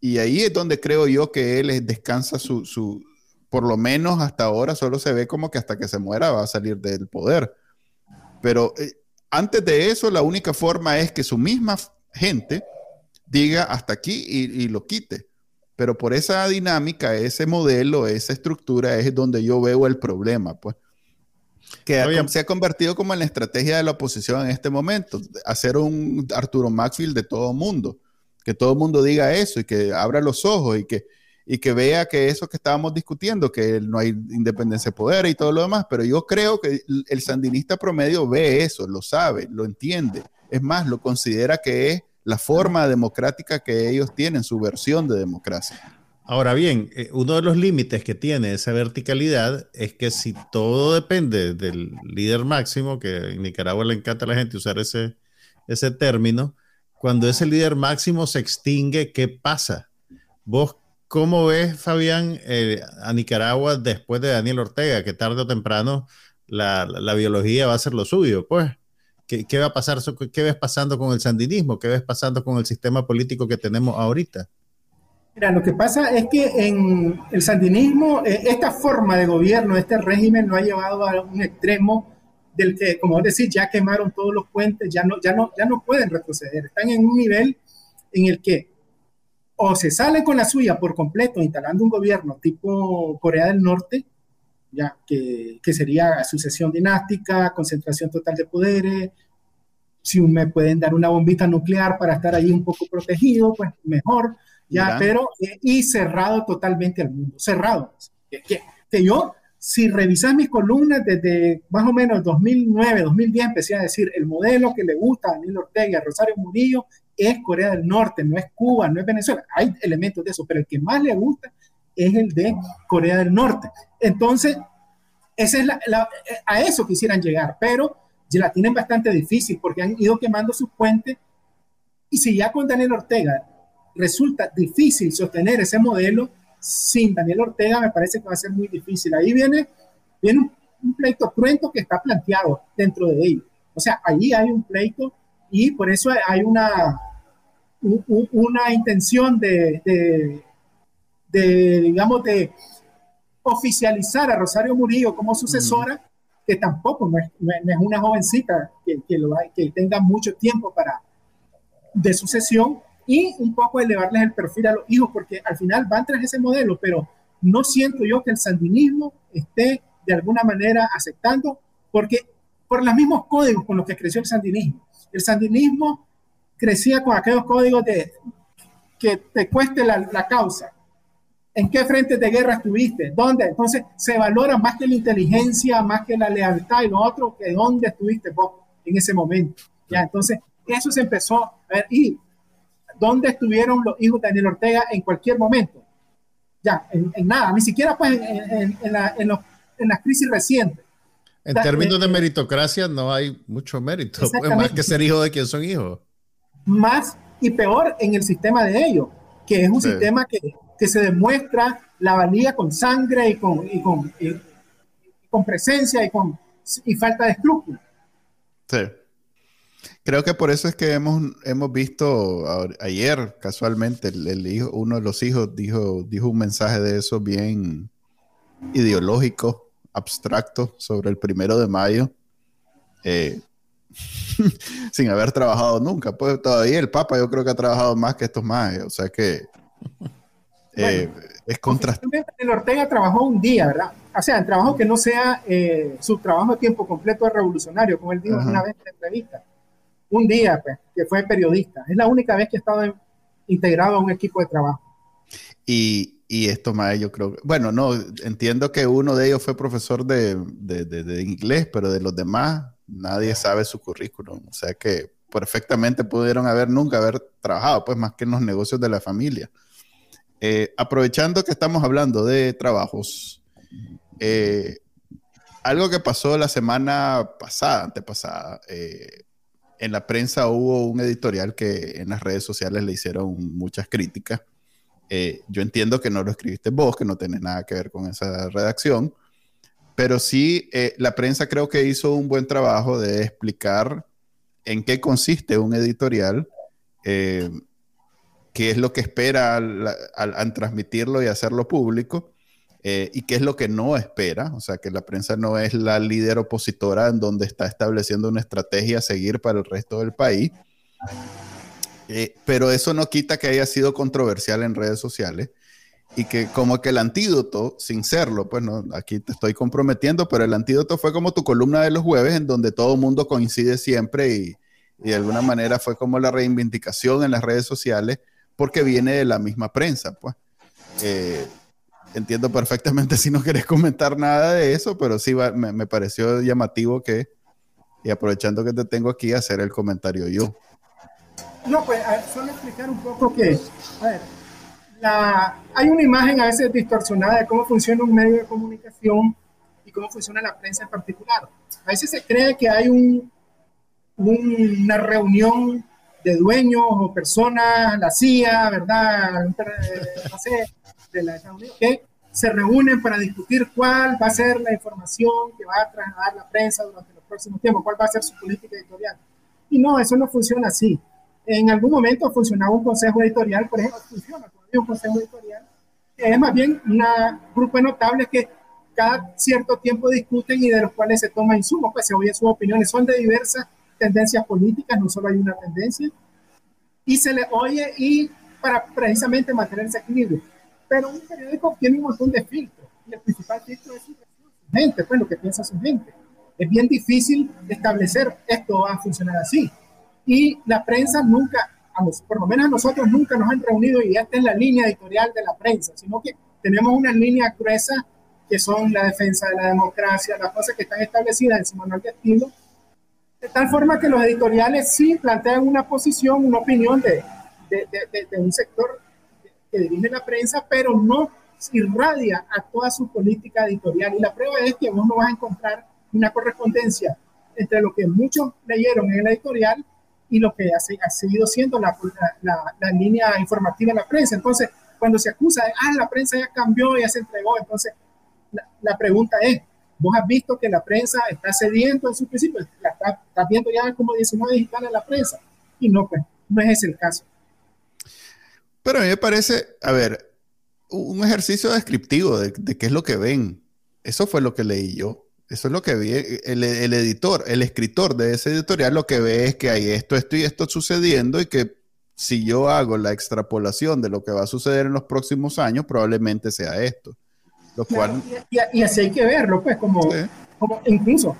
Y ahí es donde creo yo que él descansa su, por lo menos hasta ahora solo se ve como que hasta que se muera va a salir del poder. Pero eh, antes de eso, la única forma es que su misma gente diga hasta aquí y, y, lo quite. Pero por esa dinámica, ese modelo, esa estructura es donde yo veo el problema, pues que se ha convertido como en la estrategia de la oposición en este momento, hacer un Arturo Maxfield de todo mundo, que todo mundo diga eso y que abra los ojos y que, y que vea que eso que estábamos discutiendo, que no hay independencia de poder y todo lo demás, pero yo creo que el sandinista promedio ve eso, lo sabe, lo entiende, es más, lo considera que es la forma democrática que ellos tienen, su versión de democracia. Ahora bien, eh, uno de los límites que tiene esa verticalidad es que si todo depende del líder máximo, que en Nicaragua le encanta a la gente usar ese, ese término, cuando ese líder máximo se extingue, ¿qué pasa? ¿Vos cómo ves, Fabián, eh, a Nicaragua después de Daniel Ortega, que tarde o temprano la, biología va a ser lo suyo? Pues, ¿qué, ¿qué, va a pasar? ¿Qué ves pasando con el sandinismo? ¿Qué ves pasando con el sistema político que tenemos ahorita? Mira, lo que pasa es que en el sandinismo, eh, esta forma de gobierno, este régimen, lo ha llevado a un extremo del que, como decir, ya quemaron todos los puentes, ya no, ya, no, ya no pueden retroceder. Están en un nivel en el que o se sale con la suya por completo, instalando un gobierno tipo Corea del Norte, ya que, que sería sucesión dinástica, concentración total de poderes, si me pueden dar una bombita nuclear para estar ahí un poco protegido, pues mejor, ya, pero, eh, y cerrado totalmente al mundo, cerrado. Que, que, yo, si revisas mis columnas desde más o menos 2009, 2010, empecé a decir, el modelo que le gusta a Daniel Ortega, a Rosario Murillo, es Corea del Norte, no es Cuba, no es Venezuela. Hay elementos de eso, pero el que más le gusta es el de Corea del Norte. Entonces, esa es la, a eso quisieran llegar, pero la tienen bastante difícil porque han ido quemando sus puentes. Y si ya con Daniel Ortega resulta difícil sostener ese modelo, sin Daniel Ortega me parece que va a ser muy difícil. Ahí viene, viene un, pleito cruento que está planteado dentro de ellos. O sea, ahí hay un pleito y por eso hay una, una intención de, de, digamos, de oficializar a Rosario Murillo como sucesora que tampoco no es, una jovencita que, que, lo, que tenga mucho tiempo para de sucesión y un poco elevarles el perfil a los hijos, porque al final van tras ese modelo, pero no siento yo que el sandinismo esté de alguna manera aceptando, porque por los mismos códigos con los que creció el sandinismo. El sandinismo crecía con aquellos códigos de que te cueste la, la causa, ¿En qué frentes de guerra estuviste? ¿Dónde? Entonces se valora más que la inteligencia, más que la lealtad y lo otro, que dónde estuviste vos en ese momento. Ya, entonces eso se empezó a ver. ¿Y dónde estuvieron los hijos de Daniel Ortega en cualquier momento? Ya, en, nada, ni siquiera pues en, en, la, en, las crisis recientes. En términos de eh, meritocracia no hay mucho mérito, pues, más que ser hijo de quien son hijos. Más y peor en el sistema de ellos, que es un sistema que que se demuestra la valía con sangre y con, y con, con presencia y, con, y falta de escrúpulos. Sí. Creo que por eso es que hemos, hemos visto ayer, casualmente, el, hijo, uno de los hijos dijo, dijo un mensaje de eso bien ideológico, abstracto, sobre el primero de mayo, eh, sin haber trabajado nunca. Pues todavía el Papa yo creo que ha trabajado más que estos más, o sea que eh, es contrastante. El Ortega trabajó un día, ¿verdad? O sea, el trabajo que no sea eh, su trabajo a tiempo completo es revolucionario, como él dijo una vez en la entrevista. Un día, pues, que fue periodista. Es la única vez que ha estado integrado a un equipo de trabajo. Y, y esto más, yo creo, bueno, no, entiendo que uno de ellos fue profesor de, inglés, pero de los demás nadie sabe su currículum. O sea que perfectamente pudieron haber nunca haber trabajado, pues más que en los negocios de la familia. Eh, aprovechando que estamos hablando de trabajos, eh, algo que pasó la semana pasada, antepasada, eh, en la prensa hubo un editorial que en las redes sociales le hicieron muchas críticas. yo entiendo que no lo escribiste vos, que no tenés nada que ver con esa redacción, pero sí la prensa creo que hizo un buen trabajo de explicar en qué consiste un editorial qué es lo que espera al, transmitirlo y hacerlo público eh, y qué es lo que no espera. O sea, que la prensa no es la líder opositora en donde está estableciendo una estrategia a seguir para el resto del país. Eh, pero eso no quita que haya sido controversial en redes sociales y que como que el antídoto, sin serlo, pues no, aquí te estoy comprometiendo, pero el antídoto fue como tu columna de los jueves en donde todo el mundo coincide siempre y, y de alguna manera fue como la reivindicación en las redes sociales porque viene de la misma prensa, pues. Eh, entiendo perfectamente si no querés comentar nada de eso, pero sí me, pareció llamativo que, y aprovechando que te tengo aquí, hacer el comentario yo. No, pues solo explicar un poco que, a ver, hay una imagen a veces distorsionada de cómo funciona un medio de comunicación y cómo funciona la prensa en particular. A veces se cree que hay un, una reunión de dueños o personas, la CIA, ¿verdad? No sé, de la que se reúnen para discutir cuál va a ser la información que va a trasladar la prensa durante los próximos tiempos, cuál va a ser su política editorial. Y no, eso no funciona así. En algún momento funcionaba un consejo editorial, por ejemplo, funciona todavía un consejo editorial, que es más bien un grupo de notables que cada cierto tiempo discuten y de los cuales se toma insumos, pues se oyen sus opiniones, son de diversas tendencias políticas, no solo hay una tendencia, y se le oye y para precisamente mantener ese equilibrio. Pero un periódico tiene un montón de filtros y el principal filtro es su gente, pues lo que piensa su gente. Es bien difícil establecer esto va a funcionar así. Y la prensa nunca, por lo menos nosotros nunca nos han reunido y esta es la línea editorial de la prensa, sino que tenemos una línea gruesa que son la defensa de la democracia, las cosas que están establecidas en su manual de estilo, de tal forma que los editoriales sí plantean una posición, una opinión de, de, de, un sector que dirige la prensa, pero no irradia a toda su política editorial. Y la prueba es que vos no vas a encontrar una correspondencia entre lo que muchos leyeron en el editorial y lo que ha, ha seguido siendo la, la, la, línea informativa de la prensa. Entonces, cuando se acusa de, ah, la prensa ya cambió, ya se entregó, entonces la, pregunta es, ¿vos has visto que la prensa está cediendo en su principio? ¿Estás está viendo ya como 19 digital la prensa? Y no, pues, no es ese el caso. Pero a mí me parece, a ver, un ejercicio descriptivo de, qué es lo que ven. Eso fue lo que leí yo. Eso es lo que vi. El, editor, el escritor de ese editorial lo que ve es que hay esto, esto y esto sucediendo y que si yo hago la extrapolación de lo que va a suceder en los próximos años, probablemente sea esto. Lo cual... y, así hay que verlo, pues, como, como incluso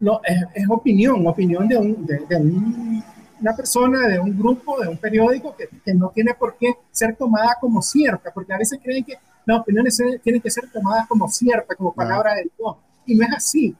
lo, es, opinión, opinión de, un, de, una persona, de un grupo, de un periódico que, que, no tiene por qué ser tomada como cierta, porque a veces creen que las opiniones tienen que ser tomadas como ciertas, como palabra del Dios, y no es así.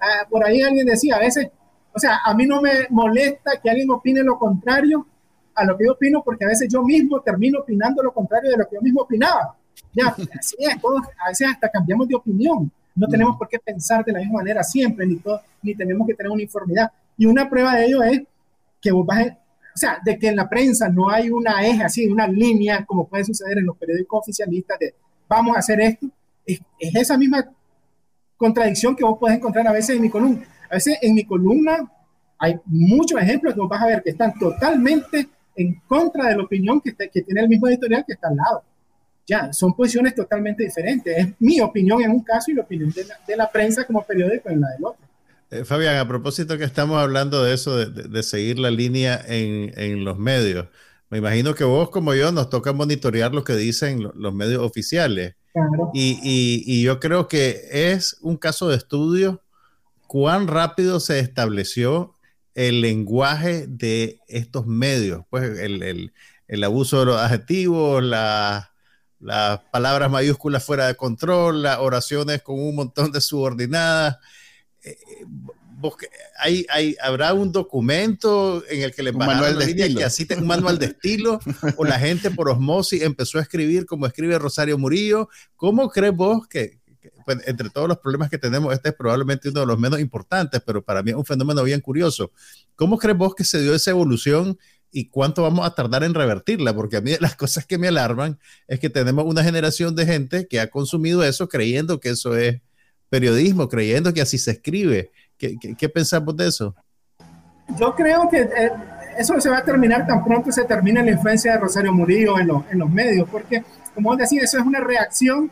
Ah, por ahí alguien decía, a veces, o sea, a mí no me molesta que alguien opine lo contrario a lo que yo opino, porque a veces yo mismo termino opinando lo contrario de lo que yo mismo opinaba. Ya, así es, todos, a veces hasta cambiamos de opinión. No tenemos por qué pensar de la misma manera siempre, ni, todo, ni tenemos que tener uniformidad. Y una prueba de ello es que vos vas, o sea, de que en la prensa no hay una eje así, una línea, como puede suceder en los periódicos oficialistas, de vamos a hacer esto. Es, es esa misma contradicción que vos puedes encontrar a veces en mi columna. A veces en mi columna hay muchos ejemplos que vos vas a ver que están totalmente en contra de la opinión que, que tiene el mismo editorial que está al lado ya, son posiciones totalmente diferentes. Es mi opinión en un caso y la opinión de la, prensa como periódico en la del otro. Eh, Fabián, a propósito que estamos hablando de eso, de, seguir la línea en, los medios, me imagino que vos como yo nos toca monitorear lo que dicen los medios oficiales. Y, yo creo que es un caso de estudio cuán rápido se estableció el lenguaje de estos medios, pues el, el abuso de los adjetivos, la las palabras mayúsculas fuera de control, las oraciones con un montón de subordinadas. Eh, hay, hay, ¿Habrá un documento en el que le bajaron la línea que así un manual de estilo? ¿O la gente por osmosis empezó a escribir como escribe Rosario Murillo? ¿Cómo crees vos que, pues, entre todos los problemas que tenemos, este es probablemente uno de los menos importantes, pero para mí es un fenómeno bien curioso. ¿Cómo crees vos que se dio esa evolución y cuánto vamos a tardar en revertirla, porque a mí las cosas que me alarman es que tenemos una generación de gente que ha consumido eso creyendo que eso es periodismo, creyendo que así se escribe. ¿Qué, qué, pensamos de eso? Yo creo que eh, eso se va a terminar tan pronto se termina la influencia de Rosario Murillo en, en los medios, porque como vos decís, eso es una reacción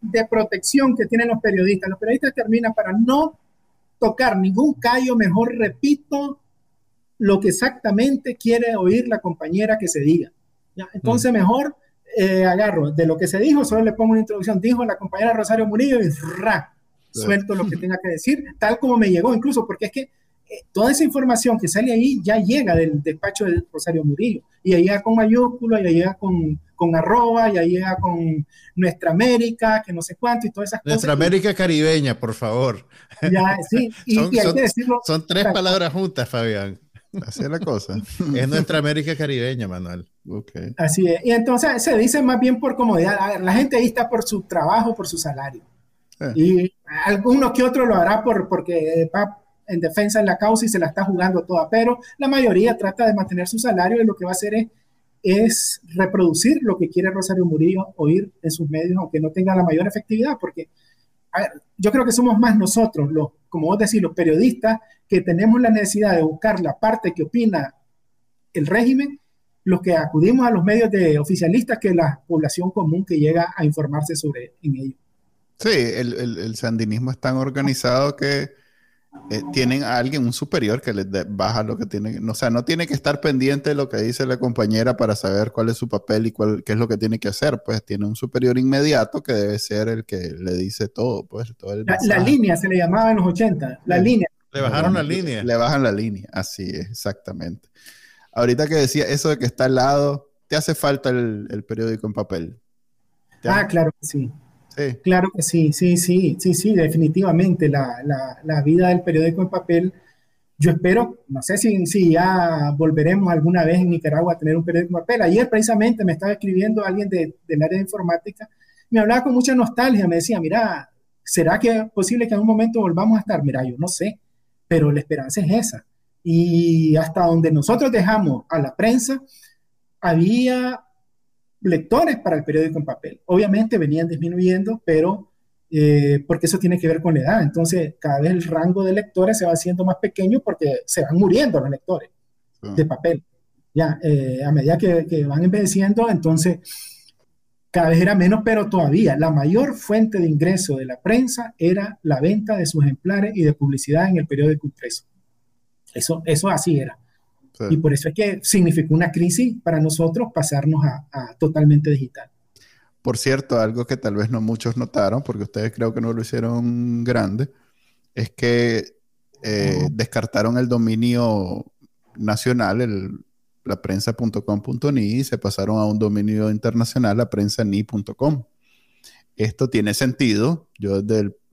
de protección que tienen los periodistas. Los periodistas terminan para no tocar ningún callo, mejor repito lo que exactamente quiere oír la compañera que se diga. Entonces, mm. mejor eh, agarro de lo que se dijo, solo le pongo una introducción. Dijo la compañera Rosario Murillo y ra, suelto lo que tenga que decir, tal como me llegó, incluso porque es que eh, toda esa información que sale ahí ya llega del despacho de Rosario Murillo. Y ahí llega con mayúscula, y ahí llega con, con arroba, y ahí llega con Nuestra América, que no sé cuánto, y todas esas cosas. Nuestra América caribeña, por favor. Ya, sí, y, hay que decirlo. Son tres palabras juntas, Fabián. Así es la cosa. es nuestra América caribeña, Manuel. Okay. Así es. Y entonces se dice más bien por comodidad. La gente ahí está por su trabajo, por su salario. Eh. Y alguno que otro lo hará por, porque va en defensa de la causa y se la está jugando toda. Pero la mayoría trata de mantener su salario y lo que va a hacer es, es reproducir lo que quiere Rosario Murillo oír en sus medios, aunque no tenga la mayor efectividad, porque yo creo que somos más nosotros, los, como vos decís, los periodistas, que tenemos la necesidad de buscar la parte que opina el régimen, los que acudimos a los medios de oficialistas que la población común que llega a informarse sobre en ello. Sí, el, el, sandinismo es tan organizado que eh, tienen a alguien, un superior que les baja lo que tiene, o sea, no tiene que estar pendiente de lo que dice la compañera para saber cuál es su papel y cuál, qué es lo que tiene que hacer, pues tiene un superior inmediato que debe ser el que le dice todo, pues todo la, la, línea se le llamaba en los 80, la línea. Le bajaron la línea. Le bajan la línea, así es, exactamente. Ahorita que decía eso de que está al lado, ¿te hace falta el, el periódico en papel? Ah, claro que sí. Claro que sí, sí, sí, sí, sí, definitivamente. La, la, la, vida del periódico en papel, yo espero, no sé si, si ya volveremos alguna vez en Nicaragua a tener un periódico en papel. Ayer precisamente me estaba escribiendo alguien de, del área de informática, me hablaba con mucha nostalgia, me decía, mira, ¿será que es posible que en un momento volvamos a estar? Mira, yo no sé, pero la esperanza es esa. Y hasta donde nosotros dejamos a la prensa, había lectores para el periódico en papel. Obviamente venían disminuyendo, pero eh, porque eso tiene que ver con la edad. Entonces, cada vez el rango de lectores se va haciendo más pequeño porque se van muriendo los lectores de papel. Ya, eh, a medida que, que, van envejeciendo, entonces cada vez era menos, pero todavía la mayor fuente de ingreso de la prensa era la venta de sus ejemplares y de publicidad en el periódico impreso. Eso, eso así era. Y por eso es que significó una crisis para nosotros pasarnos a, totalmente digital. Por cierto, algo que tal vez no muchos notaron, porque ustedes creo que no lo hicieron grande, es que eh, descartaron el dominio nacional, el, la prensa.com.ni, y se pasaron a un dominio internacional, la prensa.ni.com. Esto tiene sentido. Yo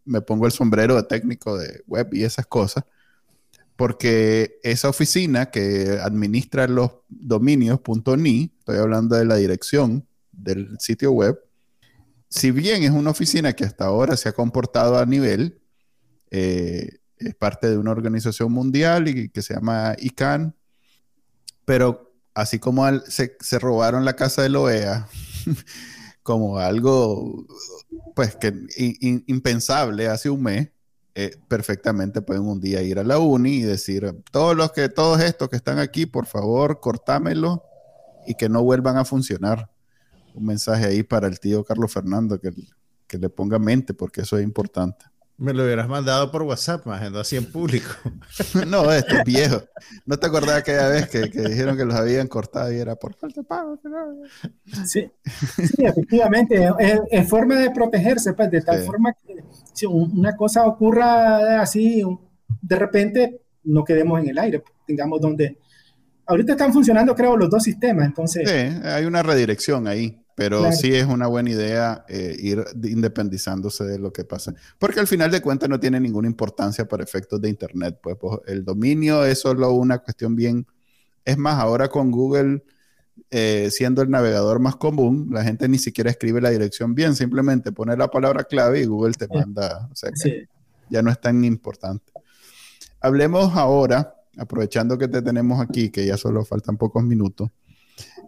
me pongo el sombrero de técnico de web y esas cosas porque esa oficina que administra los dominios .ni, estoy hablando de la dirección del sitio web, si bien es una oficina que hasta ahora se ha comportado a nivel, eh, es parte de una organización mundial y que se llama ICANN, pero así como se, robaron la casa de la OEA, como algo pues que impensable hace un mes, eh, perfectamente pueden un día ir a la uni y decir, todos los que, todos estos que están aquí, por favor, cortámelo y que no vuelvan a funcionar. Un mensaje ahí para el tío Carlos Fernando que, que le ponga mente, porque eso es importante. Me lo hubieras mandado por WhatsApp, más así en público. no, esto es viejo. ¿No te acordás aquella vez que, que, dijeron que los habían cortado y era por falta de pago? Sí, sí efectivamente. Es, forma de protegerse, pues, de tal forma que si una cosa ocurra así, de repente no quedemos en el aire, tengamos donde... Ahorita están funcionando, creo, los dos sistemas, entonces... Sí, hay una redirección ahí, pero sí es una buena idea eh, ir independizándose de lo que pasa. Porque al final de cuentas no tiene ninguna importancia para efectos de Internet. Pues, pues el dominio es solo una cuestión bien... Es más, ahora con Google eh, siendo el navegador más común, la gente ni siquiera escribe la dirección bien, simplemente pone la palabra clave y Google te manda, o sea ya no es tan importante. Hablemos ahora, aprovechando que te tenemos aquí, que ya solo faltan pocos minutos.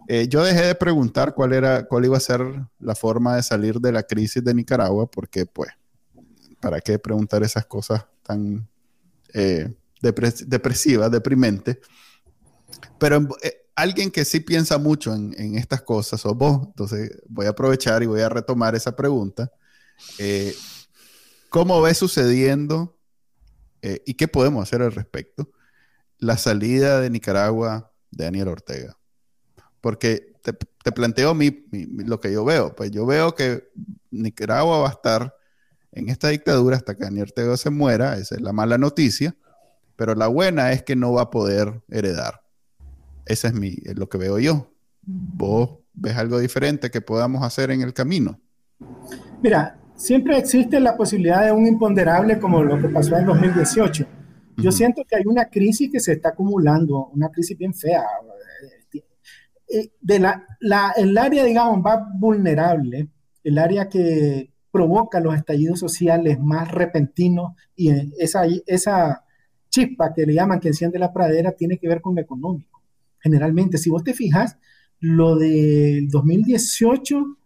Eh, yo dejé de preguntar cuál era, cuál iba a ser la forma de salir de la crisis de Nicaragua, porque pues, ¿para qué preguntar esas cosas tan eh, depresivas, deprimentes? Pero alguien que sí piensa mucho en, estas cosas o vos, entonces voy a aprovechar y voy a retomar esa pregunta. Eh, ¿Cómo ves sucediendo eh, y qué podemos hacer al respecto la salida de Nicaragua de Daniel Ortega? Porque te, planteo mi, lo que yo veo. Pues yo veo que Nicaragua va a estar en esta dictadura hasta que Daniel Ortega se muera, esa es la mala noticia, pero la buena es que no va a poder heredar. Ese es mi, lo que veo yo. ¿Vos ves algo diferente que podamos hacer en el camino? Mira, siempre existe la posibilidad de un imponderable como lo que pasó en 2018. Yo siento que hay una crisis que se está acumulando, una crisis bien fea. Eh, de la, la, el área, digamos, más vulnerable, el área que provoca los estallidos sociales más repentinos y esa, esa chispa que le llaman que enciende la pradera tiene que ver con lo económico generalmente. Si vos te fijas, lo del 2018,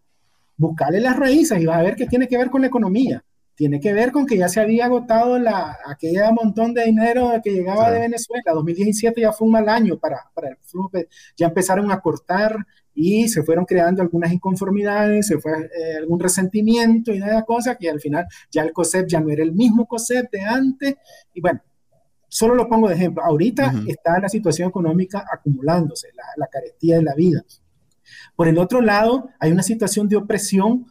buscarle las raíces y vas a ver que tiene que ver con la economía. Tiene que ver con que ya se había agotado la, aquella montón de dinero que llegaba de Venezuela. 2017 ya fue un mal año para, para el flujo. Ya empezaron a cortar y se fueron creando algunas inconformidades, se fue eh, algún resentimiento y nada cosa que al final ya el COSEP ya no era el mismo COSEP de antes. Y bueno, Solo lo pongo de ejemplo. Ahorita está la situación económica acumulándose, la, la carestía de la vida. Por el otro lado, hay una situación de opresión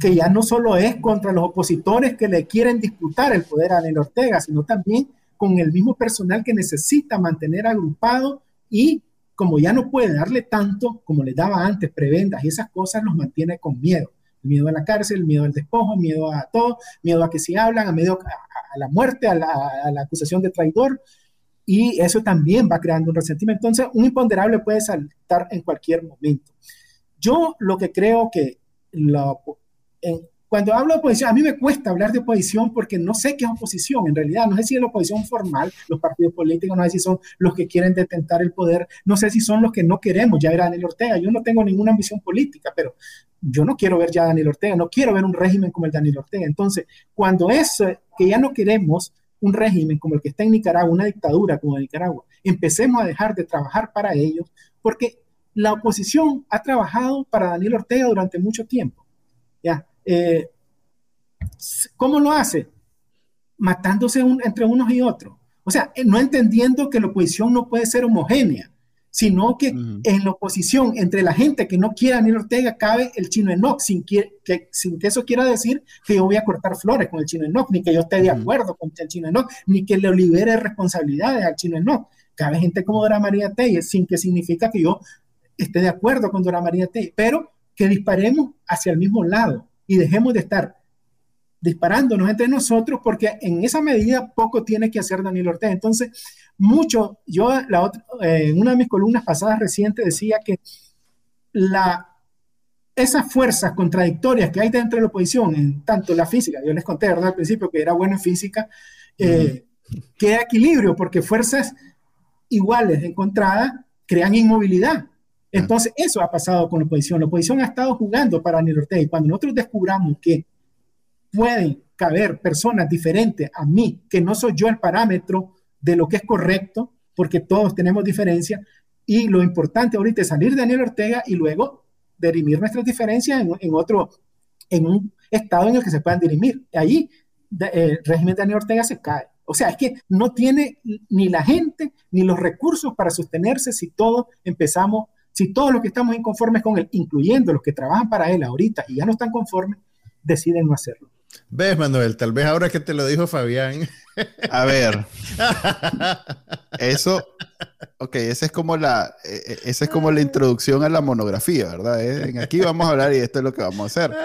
que ya no solo es contra los opositores que le quieren disputar el poder a Daniel Ortega, sino también con el mismo personal que necesita mantener agrupado y como ya no puede darle tanto como le daba antes, prebendas y esas cosas, los mantiene con miedo. miedo a la cárcel, miedo al despojo, miedo a todo, miedo a que si hablan, a miedo a, la muerte, a la, la, acusación de traidor. Y eso también va creando un resentimiento. Entonces, un imponderable puede saltar en cualquier momento. Yo lo que creo que lo, en, cuando hablo de oposición, a mí me cuesta hablar de oposición porque no sé qué es oposición en realidad. No sé si es la oposición formal, los partidos políticos, no sé si son los que quieren detentar el poder, no sé si son los que no queremos ya ver a Daniel Ortega. Yo no tengo ninguna ambición política, pero yo no quiero ver ya a Daniel Ortega, no quiero ver un régimen como el de Daniel Ortega. Entonces, cuando es que ya no queremos un régimen como el que está en Nicaragua, una dictadura como Nicaragua, empecemos a dejar de trabajar para ellos, porque la oposición ha trabajado para Daniel Ortega durante mucho tiempo. ¿ya? Eh, ¿Cómo lo hace? Matándose entre unos y otros. O sea, eh, no entendiendo que la oposición no puede ser homogénea, sino que en la oposición entre la gente que no quiere a Daniel Ortega cabe el chino Enoch, sin que, sin que eso quiera decir que yo voy a cortar flores con el chino Enoch, ni que yo esté de acuerdo con el chino Enoch, ni que le libere responsabilidades al chino Enoch. Cabe gente como Dora María Telles, sin que significa que yo esté de acuerdo con Dora María Telles, pero que disparemos hacia el mismo lado y dejemos de estar disparándonos entre nosotros porque en esa medida poco tiene que hacer Daniel Ortega. Entonces, mucho, yo la eh, en una de mis columnas pasadas recientes decía que la, esas fuerzas contradictorias que hay dentro de la oposición, en tanto la física, yo les conté ¿verdad? al principio que era bueno en física, eh, equilibrio porque fuerzas iguales encontradas crean inmovilidad. Entonces, eso ha pasado con la oposición. La oposición ha estado jugando para Daniel Ortega y cuando nosotros descubramos que pueden caber personas diferentes a mí, que no soy yo el parámetro de lo que es correcto, porque todos tenemos diferencias, y lo importante ahorita es salir de Daniel Ortega y luego dirimir nuestras diferencias en, otro, en un estado en el que se puedan dirimir. Ahí el régimen de Daniel Ortega se cae. O sea, es que no tiene ni la gente ni los recursos para sostenerse si todos empezamos si todos los que estamos inconformes con él, incluyendo los que trabajan para él ahorita y ya no están conformes, deciden no hacerlo. ¿Ves, Manuel? Tal vez ahora que te lo dijo Fabián. A ver. Eso, ok, esa es como la, e, e, esa es como la introducción a la monografía, ¿verdad? Eh, aquí vamos a hablar y esto es lo que vamos a hacer.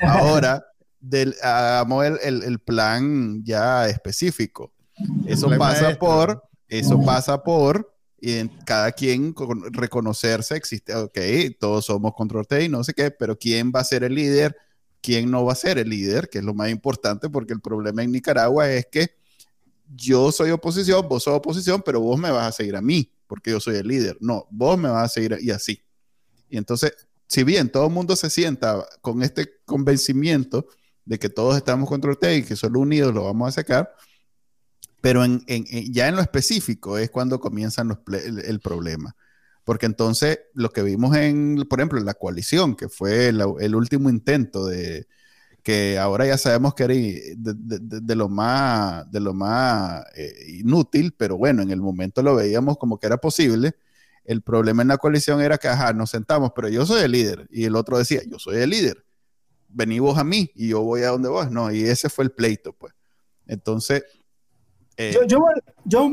Ahora, del, hagamos el, el, plan ya específico. Eso pasa por, eso pasa por y en cada quien reconocerse, existe, ok, todos somos control T y no sé qué, pero ¿quién va a ser el líder? ¿Quién no va a ser el líder? Que es lo más importante, porque el problema en Nicaragua es que yo soy oposición, vos sos oposición, pero vos me vas a seguir a mí, porque yo soy el líder. No, vos me vas a seguir y así. Y entonces, si bien todo el mundo se sienta con este convencimiento de que todos estamos contra T y que solo unidos lo vamos a sacar, pero en, ya en lo específico es cuando comienzan los el, problema. Porque entonces lo que vimos en, por ejemplo, en la coalición, que fue el, último intento de, que ahora ya sabemos que era de, lo más, de lo más eh, inútil, pero bueno, en el momento lo veíamos como que era posible. El problema en la coalición era que, ajá, nos sentamos, pero yo soy el líder. Y el otro decía, yo soy el líder. Vení vos a mí y yo voy a donde vos. No, y ese fue el pleito, pues. Entonces, eh, yo, yo,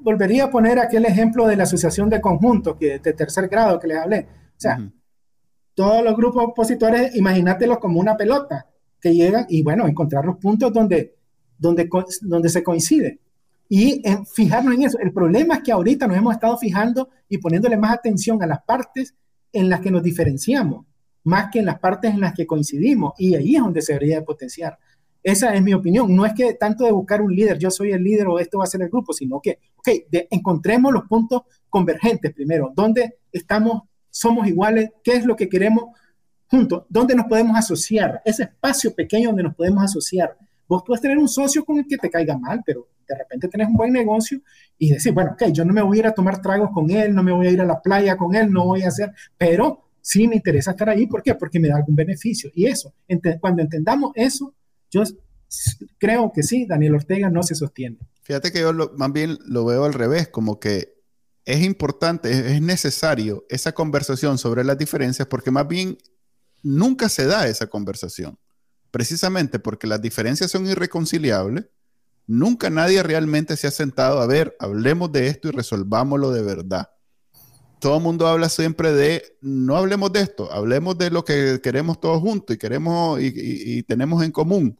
volvería a poner aquel ejemplo de la asociación de conjuntos que, de tercer grado que les hablé. O sea, todos los grupos opositores, imagínatelos como una pelota que llegan y bueno, encontrar los puntos donde, donde, donde se coincide. Y en, fijarnos en eso. El problema es que ahorita nos hemos estado fijando y poniéndole más atención a las partes en las que nos diferenciamos, más que en las partes en las que coincidimos. Y ahí es donde se debería potenciar. Esa es mi opinión. No es que tanto de buscar un líder, yo soy el líder o esto va a ser el grupo, sino que, ok, encontremos los puntos convergentes primero, dónde estamos, somos iguales, qué es lo que queremos juntos, dónde nos podemos asociar, ese espacio pequeño donde nos podemos asociar. Vos puedes tener un socio con el que te caiga mal, pero de repente tenés un buen negocio y decir, bueno, ok, yo no me voy a ir a tomar tragos con él, no me voy a ir a la playa con él, no voy a hacer, pero sí me interesa estar ahí, ¿por qué? Porque me da algún beneficio. Y eso, cuando entendamos eso, yo creo que sí, Daniel Ortega no se sostiene. Fíjate que yo más bien lo veo al revés, como que es importante, es necesario esa conversación sobre las diferencias porque más bien nunca se da esa conversación. Precisamente porque las diferencias son irreconciliables, nunca nadie realmente se ha sentado a ver, hablemos de esto y resolvámoslo de verdad. Todo el mundo habla siempre de, no hablemos de esto, hablemos de lo que queremos todos juntos y queremos y, tenemos en común.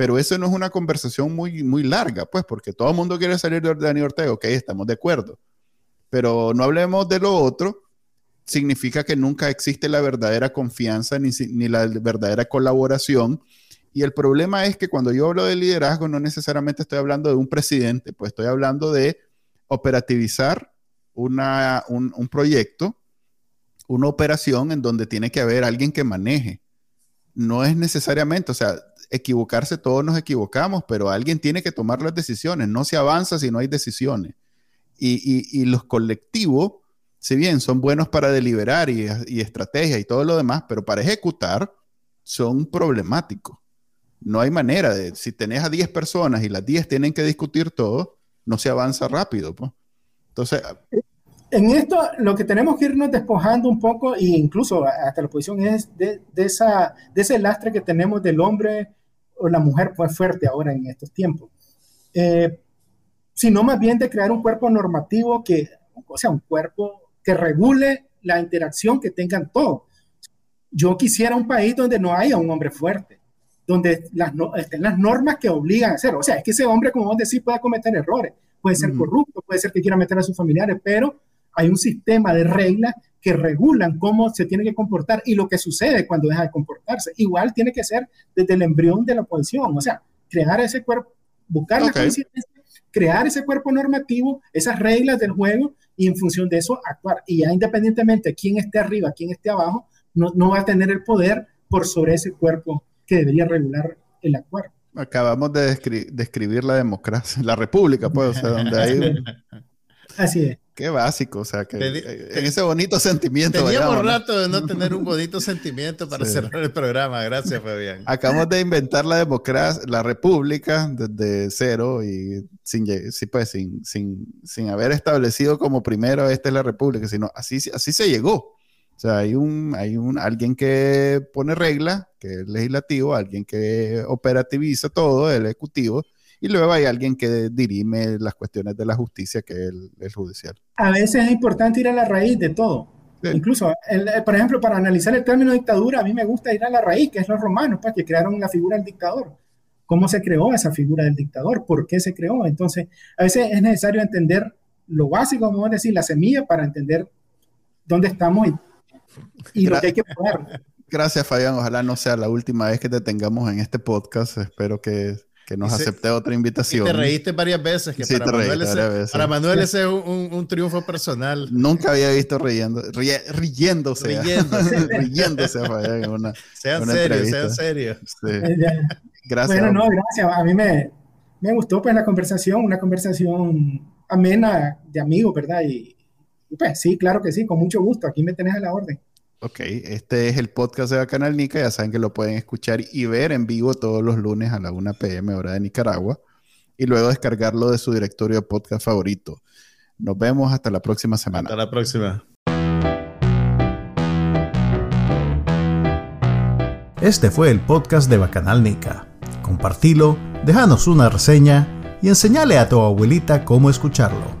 Pero eso no es una conversación muy, muy larga, pues, porque todo el mundo quiere salir de Ortega, ok, estamos de acuerdo. Pero no hablemos de lo otro, significa que nunca existe la verdadera confianza ni, ni la verdadera colaboración. Y el problema es que cuando yo hablo de liderazgo, no necesariamente estoy hablando de un presidente, pues estoy hablando de operativizar una, un, un proyecto, una operación en donde tiene que haber alguien que maneje. No es necesariamente, o sea, equivocarse, todos nos equivocamos, pero alguien tiene que tomar las decisiones. No se avanza si no hay decisiones. Y, y, los colectivos si bien son buenos para deliberar y, estrategia y todo lo demás, pero para ejecutar son problemáticos. No hay manera de, si tenés a 10 personas y las 10 tienen que discutir todo, no se avanza rápido. Pues. Entonces... En esto lo que tenemos que irnos despojando un poco, e incluso hasta la posición es de, esa, de ese lastre que tenemos del hombre o la mujer pues, fuerte ahora en estos tiempos. Eh, sino más bien de crear un cuerpo normativo que, o sea, un cuerpo que regule la interacción que tengan todos. Yo quisiera un país donde no haya un hombre fuerte, donde las estén las normas que obligan a hacer. O sea, es que ese hombre, como vos decís, puede cometer errores, puede ser corrupto, puede ser que quiera meter a sus familiares, pero hay un sistema de reglas que regulan cómo se tiene que comportar y lo que sucede cuando deja de comportarse. Igual tiene que ser desde el embrión de la oposición, o sea, crear ese cuerpo, buscar la conciencia, crear ese cuerpo normativo, esas reglas del juego y en función de eso actuar. Y ya independientemente de quién esté arriba, quién esté abajo, no, no va a tener el poder por sobre ese cuerpo que debería regular el actuar. Acabamos de describir la democracia, la república, pues, o sea, donde hay... Así es. Qué básico, o sea, que en ese bonito sentimiento. Teníamos rato de no tener un bonito sentimiento para cerrar el programa. Gracias, Fabián. Acabamos de inventar la democracia, la república desde cero y sin, sí, pues, sin, sin, sin haber establecido como primero esta es la república, sino así, así se llegó. O sea, hay un, hay un alguien que pone reglas, que es el legislativo, alguien que operativiza todo, el ejecutivo, y luego hay alguien que dirime las cuestiones de la justicia, que es el, judicial. A veces es importante ir a la raíz de todo. Incluso, por ejemplo, para analizar el término dictadura, a mí me gusta ir a la raíz, que es los romanos, pues, que crearon la figura del dictador. ¿Cómo se creó esa figura del dictador? ¿Por qué se creó? Entonces, a veces es necesario entender lo básico, a decir, la semilla, para entender dónde estamos y, lo que hay que poner. Gracias, Fabián. Ojalá no sea la última vez que te tengamos en este podcast. Espero que que nos acepté otra invitación. Y te reíste varias veces, que para, Manuel ese, para, Manuel ese, es un, un, triunfo personal. Nunca había visto riendo, riéndose. Riéndose. riéndose en una, sean serios, sean serios. Gracias. Bueno, no, gracias. A mí me, me gustó pues la conversación, una conversación amena de amigos, ¿verdad? Y, y pues sí, claro que sí, con mucho gusto. Aquí me tenés a la orden. Ok, este es el podcast de Bacanal Nica. Ya saben que lo pueden escuchar y ver en vivo todos los lunes a la 1 pm, hora de Nicaragua. Y luego descargarlo de su directorio de podcast favorito. Nos vemos hasta la próxima semana. Hasta la próxima. Este fue el podcast de Bacanal Nica. Compartilo, déjanos una reseña y enseñale a tu abuelita cómo escucharlo.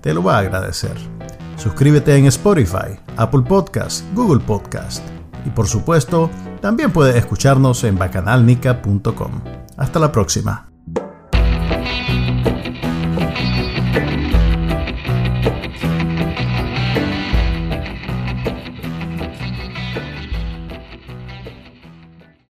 Te lo va a agradecer. Suscríbete en Spotify, Apple Podcast, Google Podcast y por supuesto, también puedes escucharnos en bacanalnica.com. Hasta la próxima.